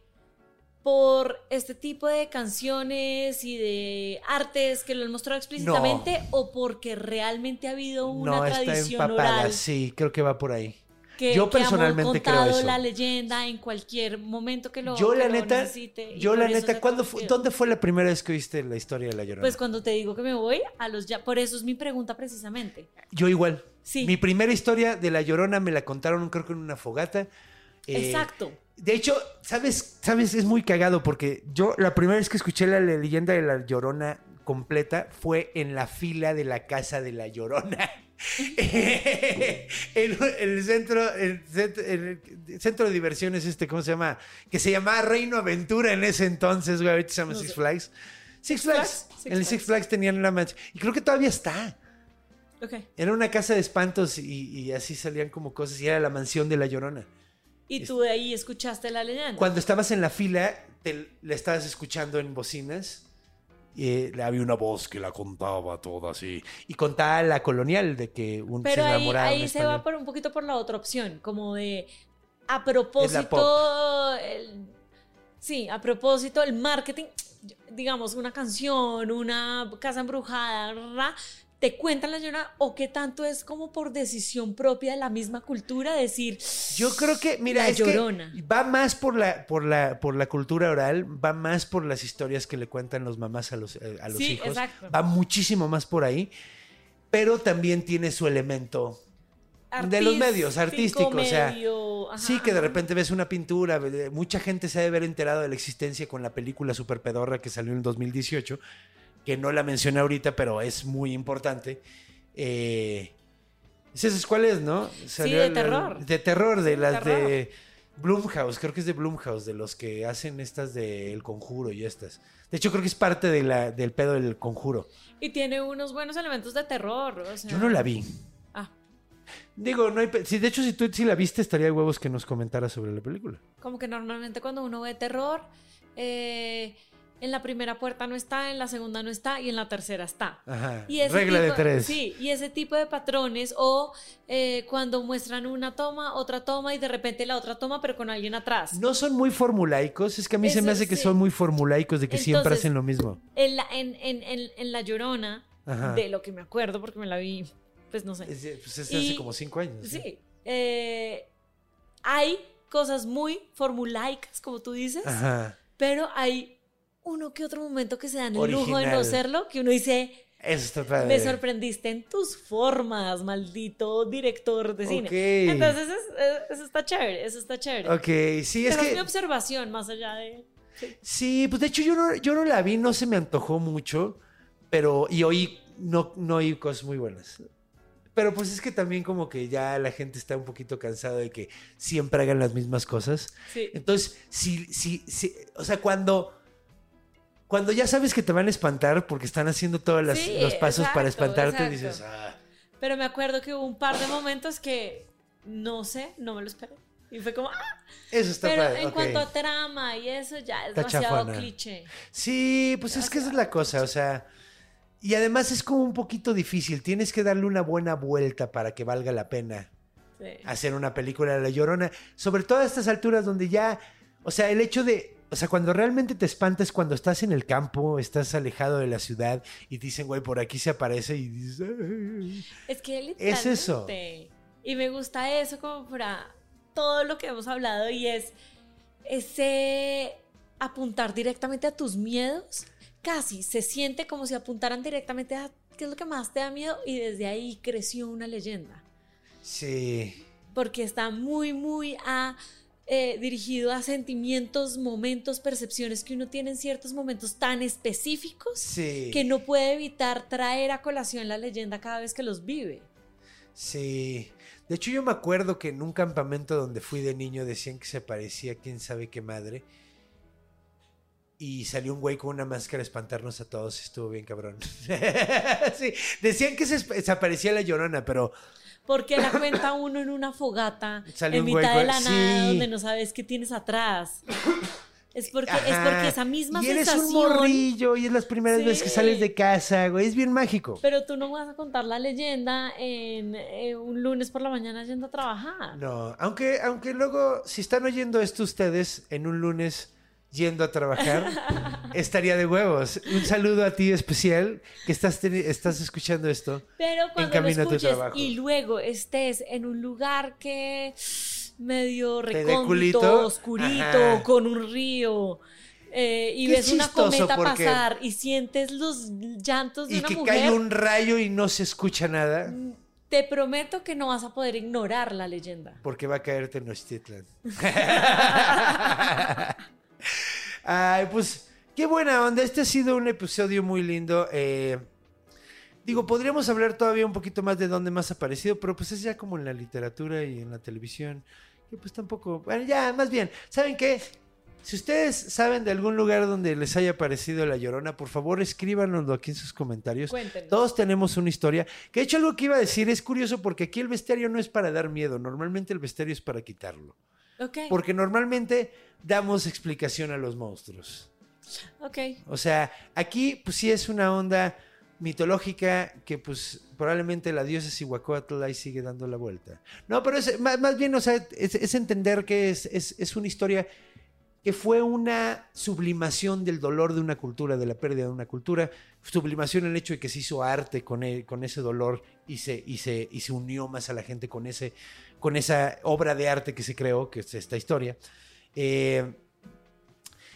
Speaker 3: por este tipo de canciones y de artes que lo han mostrado explícitamente o porque realmente ha habido una
Speaker 1: no, está
Speaker 3: tradición
Speaker 1: empapada,
Speaker 3: oral
Speaker 1: sí, creo que va por ahí.
Speaker 3: Que,
Speaker 1: Yo
Speaker 3: que
Speaker 1: personalmente creo
Speaker 3: contado
Speaker 1: eso.
Speaker 3: la leyenda en cualquier momento que lo
Speaker 1: yo
Speaker 3: que
Speaker 1: la
Speaker 3: lo
Speaker 1: neta,
Speaker 3: necesite
Speaker 1: yo la neta, ¿cuándo fue. ¿dónde fue la primera vez que oíste la historia de La Llorona?
Speaker 3: Pues cuando te digo que me voy a los ya, por eso es mi pregunta precisamente.
Speaker 1: Yo igual.
Speaker 3: Sí.
Speaker 1: Mi primera historia de La Llorona me la contaron creo que en una fogata. Eh,
Speaker 3: Exacto.
Speaker 1: De hecho, ¿sabes? ¿sabes? Es muy cagado porque yo la primera vez que escuché la leyenda de La Llorona completa fue en la fila de la casa de La Llorona. el, el centro, el, centro, el centro de diversiones este, ¿cómo se llama? Que se llamaba Reino Aventura en ese entonces, güey, ahorita se llama
Speaker 3: No
Speaker 1: Six. Flags. Six
Speaker 3: Flags?
Speaker 1: En el Six
Speaker 3: Flags.
Speaker 1: Tenían la mancha. Y creo que todavía está.
Speaker 3: Ok.
Speaker 1: Era una casa de espantos y, y así salían como cosas y era la mansión de La Llorona.
Speaker 3: Y tú de ahí escuchaste la leyenda.
Speaker 1: Cuando estabas en la fila, te, la estabas escuchando en bocinas. Y eh, había una voz que la contaba toda así. Y contaba la colonial de que un
Speaker 3: Pero
Speaker 1: se
Speaker 3: ahí, ahí se va por un poquito por la otra opción, como de a propósito, el- sí, a propósito el marketing, digamos una canción, una casa embrujada, ra, te cuentan la llorona o qué tanto es como por decisión propia de la misma cultura decir
Speaker 1: Yo creo que, mira,
Speaker 3: La
Speaker 1: es que va más por la, por, la, por la cultura oral, va más por las historias que le cuentan los mamás a los, eh, a los
Speaker 3: Sí,
Speaker 1: hijos.
Speaker 3: exacto.
Speaker 1: Va muchísimo más por ahí. Pero también tiene su elemento de los medios, artístico, o sea,
Speaker 3: medio, ajá,
Speaker 1: Sí, que de repente ves una pintura, mucha gente se debe haber enterado de la existencia con la película Super Pedorra que salió en el 2018, que no la mencioné ahorita, pero es muy importante. Eh, ¿Sabes cuál es, no?
Speaker 3: de terror.
Speaker 1: De terror, de
Speaker 3: Sí, de
Speaker 1: las
Speaker 3: terror.
Speaker 1: de Blumhouse, creo que es de Blumhouse, de los que hacen estas de El Conjuro y estas. De hecho, creo que es parte de la, del pedo del Conjuro.
Speaker 3: Y tiene unos buenos elementos de terror. o sea-
Speaker 1: Yo no la vi.
Speaker 3: Ah,
Speaker 1: Digo, no hay... sí, de hecho, si tú sí la viste, estaría de huevos que nos comentaras sobre la película.
Speaker 3: como que normalmente cuando uno ve terror, eh, en la primera puerta no está, en la segunda no está y en la tercera está.
Speaker 1: Ajá.
Speaker 3: Y ese
Speaker 1: Regla de tres.
Speaker 3: Sí, y ese tipo de patrones, o eh, cuando muestran una toma, otra toma y de repente la otra toma, pero con alguien atrás.
Speaker 1: No son muy formulaicos, es que a mí se me hace que
Speaker 3: sí.
Speaker 1: son muy formulaicos de que siempre hacen lo mismo.
Speaker 3: En la, en, en- en- en la Llorona,
Speaker 1: Ajá.
Speaker 3: de lo que me acuerdo, porque me la vi, pues no sé.
Speaker 1: Es, pues es
Speaker 3: Y-
Speaker 1: hace como cinco años. ¿sí?
Speaker 3: Sí. eh, hay cosas muy formulaicas, como tú dices,
Speaker 1: Ajá.
Speaker 3: pero hay uno que otro momento que se dan el lujo de no serlo, que uno dice,
Speaker 1: Eso está padre.
Speaker 3: me sorprendiste en tus formas, maldito director de cine.
Speaker 1: Ok.
Speaker 3: Entonces, es- es- eso está chévere, eso está chévere.
Speaker 1: Ok, sí, es
Speaker 3: Pero es mi
Speaker 1: que.
Speaker 3: observación, más allá de...
Speaker 1: Sí, pues de hecho yo no, yo no la vi, no se me antojó mucho, pero. Y oí, no, no oí cosas muy buenas. Pero pues es que también como que ya la gente está un poquito cansada de que siempre hagan las mismas cosas.
Speaker 3: Sí.
Speaker 1: Entonces, si, si, si, o sea, cuando cuando ya sabes que te van a espantar porque están haciendo todos
Speaker 3: Sí,
Speaker 1: los pasos para espantarte,
Speaker 3: exacto.
Speaker 1: dices, ah,
Speaker 3: Pero me acuerdo que hubo un par de momentos que no sé, no me lo esperé. Y fue como, ah,
Speaker 1: eso está
Speaker 3: pero
Speaker 1: padre.
Speaker 3: en cuanto a trama y eso ya es
Speaker 1: Está
Speaker 3: demasiado
Speaker 1: chafona.
Speaker 3: cliché.
Speaker 1: Sí, pues es que esa es la cosa, o sea, y además es como un poquito difícil, tienes que darle una buena vuelta para que valga la pena
Speaker 3: Sí.
Speaker 1: hacer una película de La Llorona, sobre todo a estas alturas donde ya, o sea, el hecho de, o sea, cuando realmente te espantas cuando estás en el campo, estás alejado de la ciudad y te dicen, güey, por aquí se aparece y dices, "Ay".
Speaker 3: Es que
Speaker 1: Es
Speaker 3: literalmente.
Speaker 1: eso.
Speaker 3: Y me gusta eso como para todo lo que hemos hablado y es ese apuntar directamente a tus miedos. Casi se siente como si apuntaran directamente a qué es lo que más te da miedo y desde ahí creció una leyenda.
Speaker 1: sí,
Speaker 3: Porque está muy, muy a, eh, dirigido a sentimientos, momentos, percepciones que uno tiene en ciertos momentos tan específicos
Speaker 1: sí,
Speaker 3: que no puede evitar traer a colación la leyenda cada vez que los vive.
Speaker 1: sí. De hecho, yo me acuerdo que en un campamento donde fui de niño decían que se parecía a quién sabe qué madre. Y salió un güey con una máscara a espantarnos a todos. Estuvo bien cabrón. sí, decían que se, se aparecía la llorona, pero
Speaker 3: Porque la cuenta uno en una fogata
Speaker 1: Sale
Speaker 3: en
Speaker 1: un
Speaker 3: mitad de
Speaker 1: con-
Speaker 3: la nada
Speaker 1: sí.
Speaker 3: donde no sabes qué tienes atrás. Es porque, es porque esa misma
Speaker 1: y eres un
Speaker 3: sensación.
Speaker 1: morrillo y es las primeras
Speaker 3: Sí.
Speaker 1: veces que sales de casa, güey. Es bien mágico.
Speaker 3: Pero tú no vas a contar la leyenda en eh, un lunes por la mañana yendo a trabajar.
Speaker 1: No, aunque, aunque luego, si están oyendo esto ustedes en un lunes yendo a trabajar, estaría de huevos. Un saludo a ti especial que estás, estás escuchando esto.
Speaker 3: Pero cuando lo
Speaker 1: camino a tu
Speaker 3: escuches
Speaker 1: trabajo.
Speaker 3: y luego estés en un lugar que medio recóndito, oscurito,
Speaker 1: Ajá.
Speaker 3: con un río. eh, y
Speaker 1: Qué
Speaker 3: ves una cometa pasar y sientes los llantos de
Speaker 1: Y
Speaker 3: una
Speaker 1: que
Speaker 3: mujer.
Speaker 1: cae un rayo y no se escucha nada.
Speaker 3: Te prometo que no vas a poder ignorar la leyenda.
Speaker 1: Porque va a caer Tenochtitlan. Ay, pues qué buena onda. Este ha sido un episodio muy lindo. Eh, digo, podríamos hablar todavía un poquito más de dónde más ha aparecido, pero pues es ya como en la literatura y en la televisión. Que pues tampoco. Bueno, ya, más bien. ¿Saben qué? Si ustedes saben de algún lugar donde les haya parecido la llorona, por favor escríbanoslo aquí en sus comentarios.
Speaker 3: Cuéntenos.
Speaker 1: Todos tenemos una historia. Que de hecho algo que iba a decir es curioso porque aquí el bestiario no es para dar miedo, normalmente el bestiario es para quitarlo. Porque normalmente damos explicación a los monstruos.
Speaker 3: Ok.
Speaker 1: O sea, aquí pues sí es una onda mitológica que pues probablemente la diosa Cihuacóatl ahí sigue dando la vuelta. No, pero es más, más bien, o sea, es, es entender que es, es- es una historia que fue una sublimación del dolor de una cultura, de la pérdida de una cultura, sublimación en el hecho de que se hizo arte con, e- con ese dolor y se, y, se, y se unió más a la gente con, ese, con esa obra de arte que se creó, que es esta historia. Eh,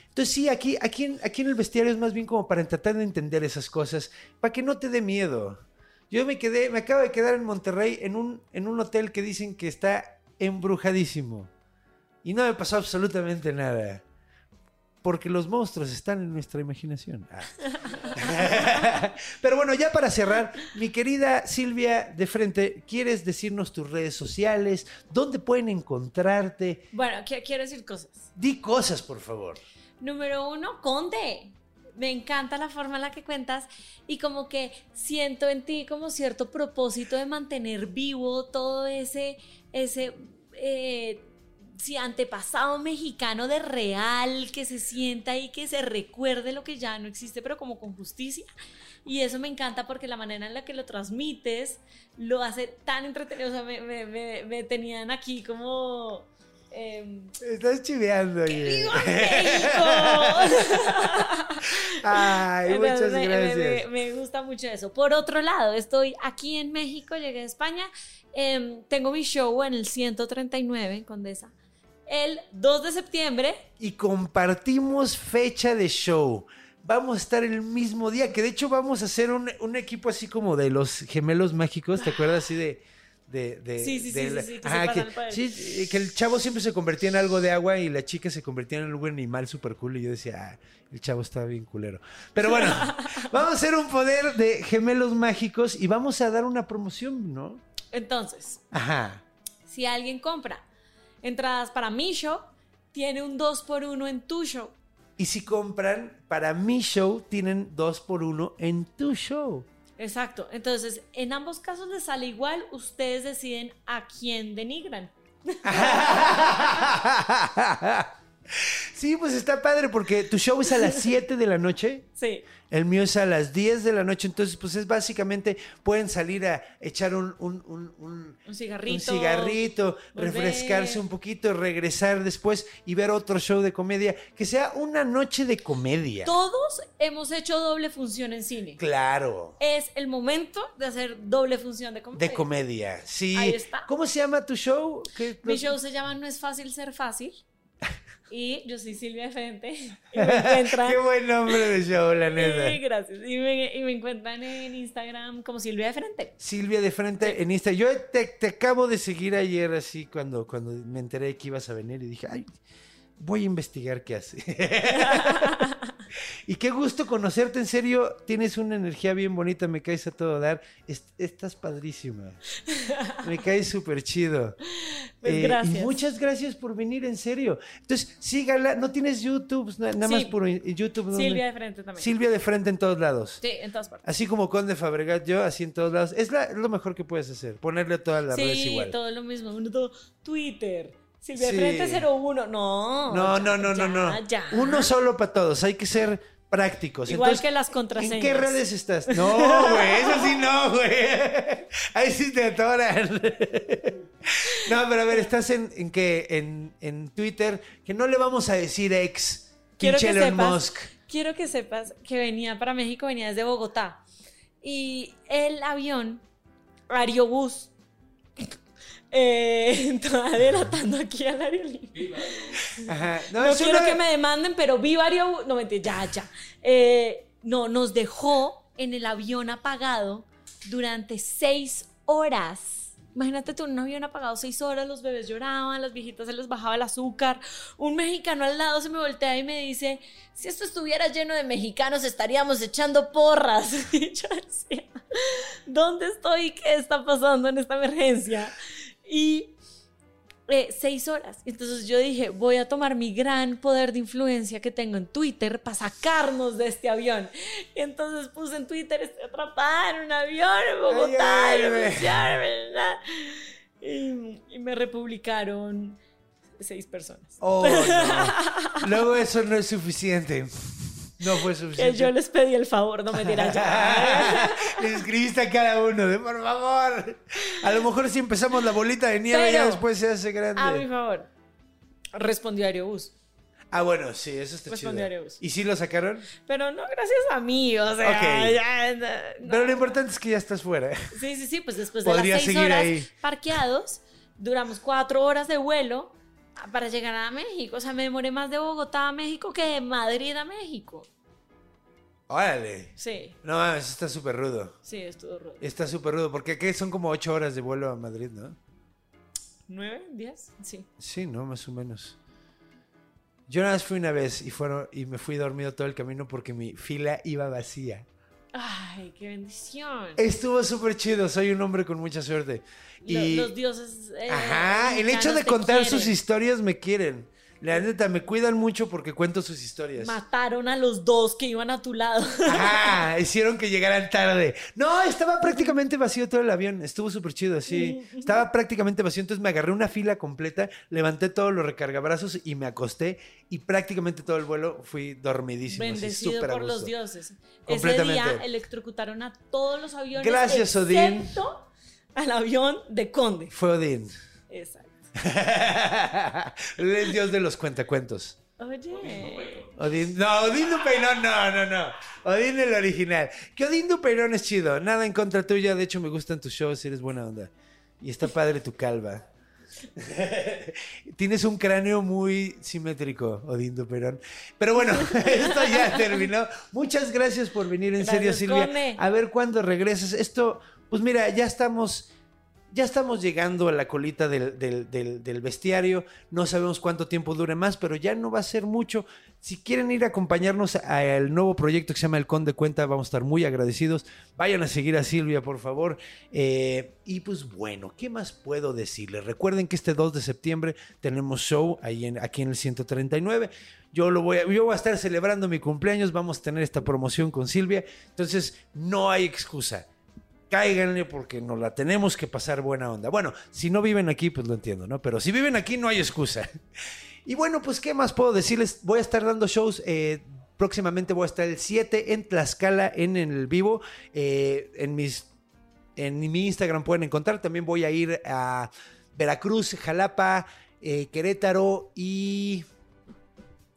Speaker 1: entonces sí, aquí, aquí, en, el bestiario es más bien como para tratar de entender esas cosas, para que no te dé miedo. Yo me quedé, me acabo de quedar en Monterrey en un hotel que dicen que está embrujadísimo. Y no me pasó absolutamente nada. Porque los monstruos están en nuestra imaginación. Ah. Pero bueno, ya para cerrar, mi querida Silvia de frente, ¿quieres decirnos tus redes sociales? ¿Dónde pueden encontrarte?
Speaker 3: Bueno, qui- quiero decir cosas.
Speaker 1: Di cosas, por favor.
Speaker 3: Número uno, Conde. Me encanta la forma en la que cuentas y como que siento en ti como cierto propósito de mantener vivo todo ese, ese, eh, sí, antepasado mexicano de real que se sienta y que se recuerde lo que ya no existe, pero como con justicia. Y eso me encanta porque la manera en la que lo transmites lo hace tan entretenido. O sea, me, me- me- me tenían aquí como... em,
Speaker 1: Estás chiveando.
Speaker 3: ¡Viva México!
Speaker 1: Ay, muchas
Speaker 3: me-
Speaker 1: gracias.
Speaker 3: Me, me gusta mucho eso. Por otro lado, estoy aquí en México, llegué a España. em, tengo mi show en el 139 en Condesa. El 2 de septiembre.
Speaker 1: Y compartimos fecha de show. Vamos a estar el mismo día, que de hecho vamos a hacer un, un equipo así como de los gemelos mágicos, ¿te acuerdas así de... de, de-
Speaker 3: Sí, sí, sí,
Speaker 1: de
Speaker 3: sí,
Speaker 1: la-
Speaker 3: sí, que
Speaker 1: que,
Speaker 3: el-
Speaker 1: sí, que el chavo siempre se convertía en algo de agua y la chica se convertía en algún animal súper cool y yo decía, ah, el chavo estaba bien culero. Pero bueno, vamos a hacer un poder de gemelos mágicos y vamos a dar una promoción, ¿no?
Speaker 3: Entonces,
Speaker 1: Ajá.
Speaker 3: si alguien compra entradas para mi show, tiene un 2 por 1 en tu show.
Speaker 1: Y si compran para mi show, tienen dos por uno en tu show.
Speaker 3: Exacto. Entonces, en ambos casos les sale igual, ustedes deciden a quién denigran.
Speaker 1: Sí, pues está padre porque tu show es a las 7 de la noche.
Speaker 3: Sí.
Speaker 1: El mío es a las 10 de la noche, entonces pues es básicamente, pueden salir a echar un, un, un, un-
Speaker 3: Un cigarrito,
Speaker 1: un cigarrito,
Speaker 3: volver.
Speaker 1: refrescarse un poquito, regresar después y ver otro show de comedia, que sea una noche de comedia.
Speaker 3: Todos hemos hecho doble función en cine.
Speaker 1: Claro,
Speaker 3: Es el momento de hacer doble función de comedia.
Speaker 1: de comedia, sí.
Speaker 3: Ahí está.
Speaker 1: ¿Cómo se llama tu show? ¿Qué-
Speaker 3: Mi show se llama No es fácil ser fácil. Y yo soy Silvia de Frente. Y me encuentran.
Speaker 1: Qué buen nombre de show, la neta.
Speaker 3: Sí, gracias. Y me, y me encuentran en Instagram como Silvia de Frente.
Speaker 1: Silvia de frente en Insta. Yo te, te acabo de seguir ayer así cuando, cuando me enteré que ibas a venir y dije, ay, voy a investigar qué hace. y qué gusto conocerte, en serio, tienes una energía bien bonita, me caes a todo dar. Est- estás padrísima. Me caes súper chido.
Speaker 3: Pues
Speaker 1: Eh,
Speaker 3: gracias.
Speaker 1: Y muchas gracias por venir, en serio. Entonces, sígala, no tienes YouTube, na- nada
Speaker 3: Sí.
Speaker 1: más por YouTube. ¿dónde?
Speaker 3: Silvia de Frente también.
Speaker 1: Silvia de frente en todos lados.
Speaker 3: Sí, en todas partes.
Speaker 1: Así como Conde Fabregat, yo, así en todos lados. Es, la- lo mejor que puedes hacer, ponerle a todas las redes
Speaker 3: Sí,
Speaker 1: igual.
Speaker 3: todo lo mismo. Uno todo Twitter. Silvia
Speaker 1: Sí.
Speaker 3: de Frente 01. No.
Speaker 1: No, no, no,
Speaker 3: ya,
Speaker 1: no, no.
Speaker 3: Ya.
Speaker 1: Uno solo para todos, hay que ser prácticos.
Speaker 3: Igual
Speaker 1: Entonces,
Speaker 3: que las
Speaker 1: ¿En
Speaker 3: contraseñas.
Speaker 1: qué redes estás? No, güey, eso sí no, güey. Ahí sí te atoran. No, pero a ver, estás en, en qué? En, en Twitter, que no le vamos a decir ex.
Speaker 3: Quiero que
Speaker 1: Elon
Speaker 3: sepas,
Speaker 1: Musk.
Speaker 3: quiero que sepas que venía para México, venía desde Bogotá. Y el avión, Aerobús, eh, delatando aquí al aerolíneo.
Speaker 1: Ajá.
Speaker 3: No, quiero
Speaker 1: una-
Speaker 3: que me demanden, pero viva Aerobús. No, mentira, ya, ya. Eh, no, nos dejó en el avión apagado durante seis horas. Imagínate tú, en un avión apagado seis horas, los bebés lloraban, las viejitas se les bajaba el azúcar. Un mexicano al lado se me voltea y me dice, si esto estuviera lleno de mexicanos estaríamos echando porras. Y yo decía, ¿dónde estoy? ¿Qué está pasando en esta emergencia? Y eh, seis horas. Entonces yo dije, voy a tomar mi gran poder de influencia que tengo en Twitter para sacarnos de este avión. Y entonces puse en Twitter, estoy atrapada en un avión en Bogotá.
Speaker 1: Ay, ay,
Speaker 3: y me
Speaker 1: ay.
Speaker 3: pusieron, ¿verdad? Y, y me republicaron seis personas.
Speaker 1: Oh, no. Luego eso no es suficiente. No fue
Speaker 3: Que
Speaker 1: suficiente.
Speaker 3: yo les pedí el favor, no me dirán ya.
Speaker 1: Les escribiste a cada uno de por favor. A lo mejor si empezamos la bolita de nieve ya después se hace grande.
Speaker 3: A mi favor. Respondió Aerobús.
Speaker 1: Ah, bueno, sí, eso está chido. ¿Y sí lo sacaron?
Speaker 3: Pero no gracias a mí, o sea,
Speaker 1: Ok.
Speaker 3: ya, no, no.
Speaker 1: Pero lo importante es que ya estás fuera.
Speaker 3: Sí, sí, sí, pues después de las seis horas
Speaker 1: ahí.
Speaker 3: parqueados, duramos cuatro horas de vuelo para llegar a México. O sea, me demoré más de Bogotá a México que de Madrid a México.
Speaker 1: Órale.
Speaker 3: Sí,
Speaker 1: No mames, está súper rudo.
Speaker 3: sí, estuvo rudo.
Speaker 1: Está súper rudo. Porque aquí son como ocho horas de vuelo a Madrid, ¿no?
Speaker 3: ¿Nueve? ¿Diez? Sí.
Speaker 1: Sí, ¿no? Más o menos. Yo nada más fui una vez y, fueron, y me fui dormido todo el camino porque mi fila iba vacía.
Speaker 3: Ay, qué bendición.
Speaker 1: Estuvo súper chido. Soy un hombre con mucha suerte.
Speaker 3: Lo-
Speaker 1: Y...
Speaker 3: Los dioses. eh,
Speaker 1: Ajá, el hecho de contar sus historias me quieren. La neta, me cuidan mucho porque cuento sus historias.
Speaker 3: Mataron a los dos que iban a tu lado.
Speaker 1: Ajá, hicieron que llegaran tarde. No, estaba prácticamente vacío todo el avión. Estuvo súper chido, sí. Estaba prácticamente vacío, entonces me agarré una fila completa, levanté todos los recargabrazos y me acosté. Y prácticamente todo el vuelo fui dormidísimo.
Speaker 3: Bendecido por los dioses. Ese día electrocutaron a todos los aviones.
Speaker 1: Gracias, Odín.
Speaker 3: Excepto al avión de Conde.
Speaker 1: Fue Odín.
Speaker 3: Exacto.
Speaker 1: el dios de los cuentacuentos.
Speaker 3: Oye.
Speaker 1: Odín, no, Odín Dupeirón, no, no, no. Odín el original. Que Odín Dupeirón es chido. Nada en contra tuya. De hecho, me gustan tus shows. Eres buena onda. Y está padre tu calva. Tienes un cráneo muy simétrico, Odín Dupeirón. Pero bueno, esto ya terminó. Muchas gracias por venir, en
Speaker 3: Gracias,
Speaker 1: serio, Silvia. A ver cuándo regresas. Esto, pues mira, ya estamos. Ya estamos llegando a la colita del, del- del- bestiario. No sabemos cuánto tiempo dure más, pero ya no va a ser mucho. Si quieren ir a acompañarnos al nuevo proyecto que se llama El Conde Cuenta, vamos a estar muy agradecidos. Vayan a seguir a Silvia, por favor. Eh, y pues bueno, ¿qué más puedo decirles? Recuerden que este 2 de septiembre tenemos show ahí en, aquí en el 139. Yo, lo voy yo voy a estar celebrando mi cumpleaños. Vamos a tener esta promoción con Silvia. Entonces, no hay excusa cáiganle porque nos la tenemos que pasar buena onda. Bueno, si no viven aquí, pues lo entiendo, ¿no? Pero si viven aquí, no hay excusa. Y bueno, pues, ¿qué más puedo decirles? Voy a estar dando shows. eh, próximamente voy a estar el 7 en Tlaxcala en el vivo. eh, en mis. En mi Instagram pueden encontrar. También voy a ir a Veracruz, Jalapa, eh, Querétaro y.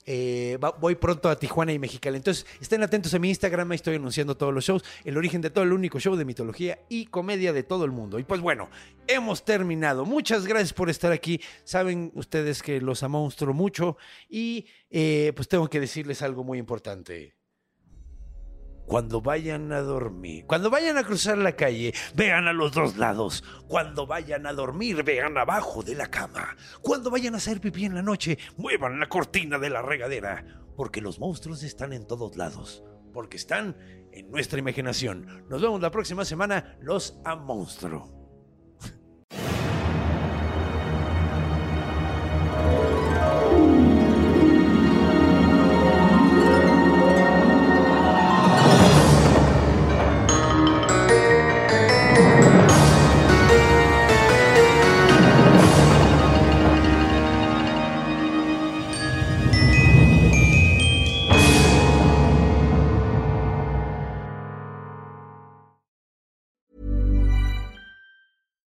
Speaker 1: eh, voy pronto a Tijuana y Mexicali. Entonces, estén atentos a mi Instagram, estoy anunciando todos los shows. El origen de todo, el único show de mitología y comedia de todo el mundo. Y pues bueno, hemos terminado. Muchas gracias por estar aquí. Saben ustedes que los amonstro mucho. Y eh, pues tengo que decirles algo muy importante. Cuando vayan a dormir, cuando vayan a cruzar la calle, vean a los dos lados. Cuando vayan a dormir, vean abajo de la cama. Cuando vayan a hacer pipí en la noche, muevan la cortina de la regadera. Porque los monstruos están en todos lados. Porque están en nuestra imaginación. Nos vemos la próxima semana. Los a monstruo.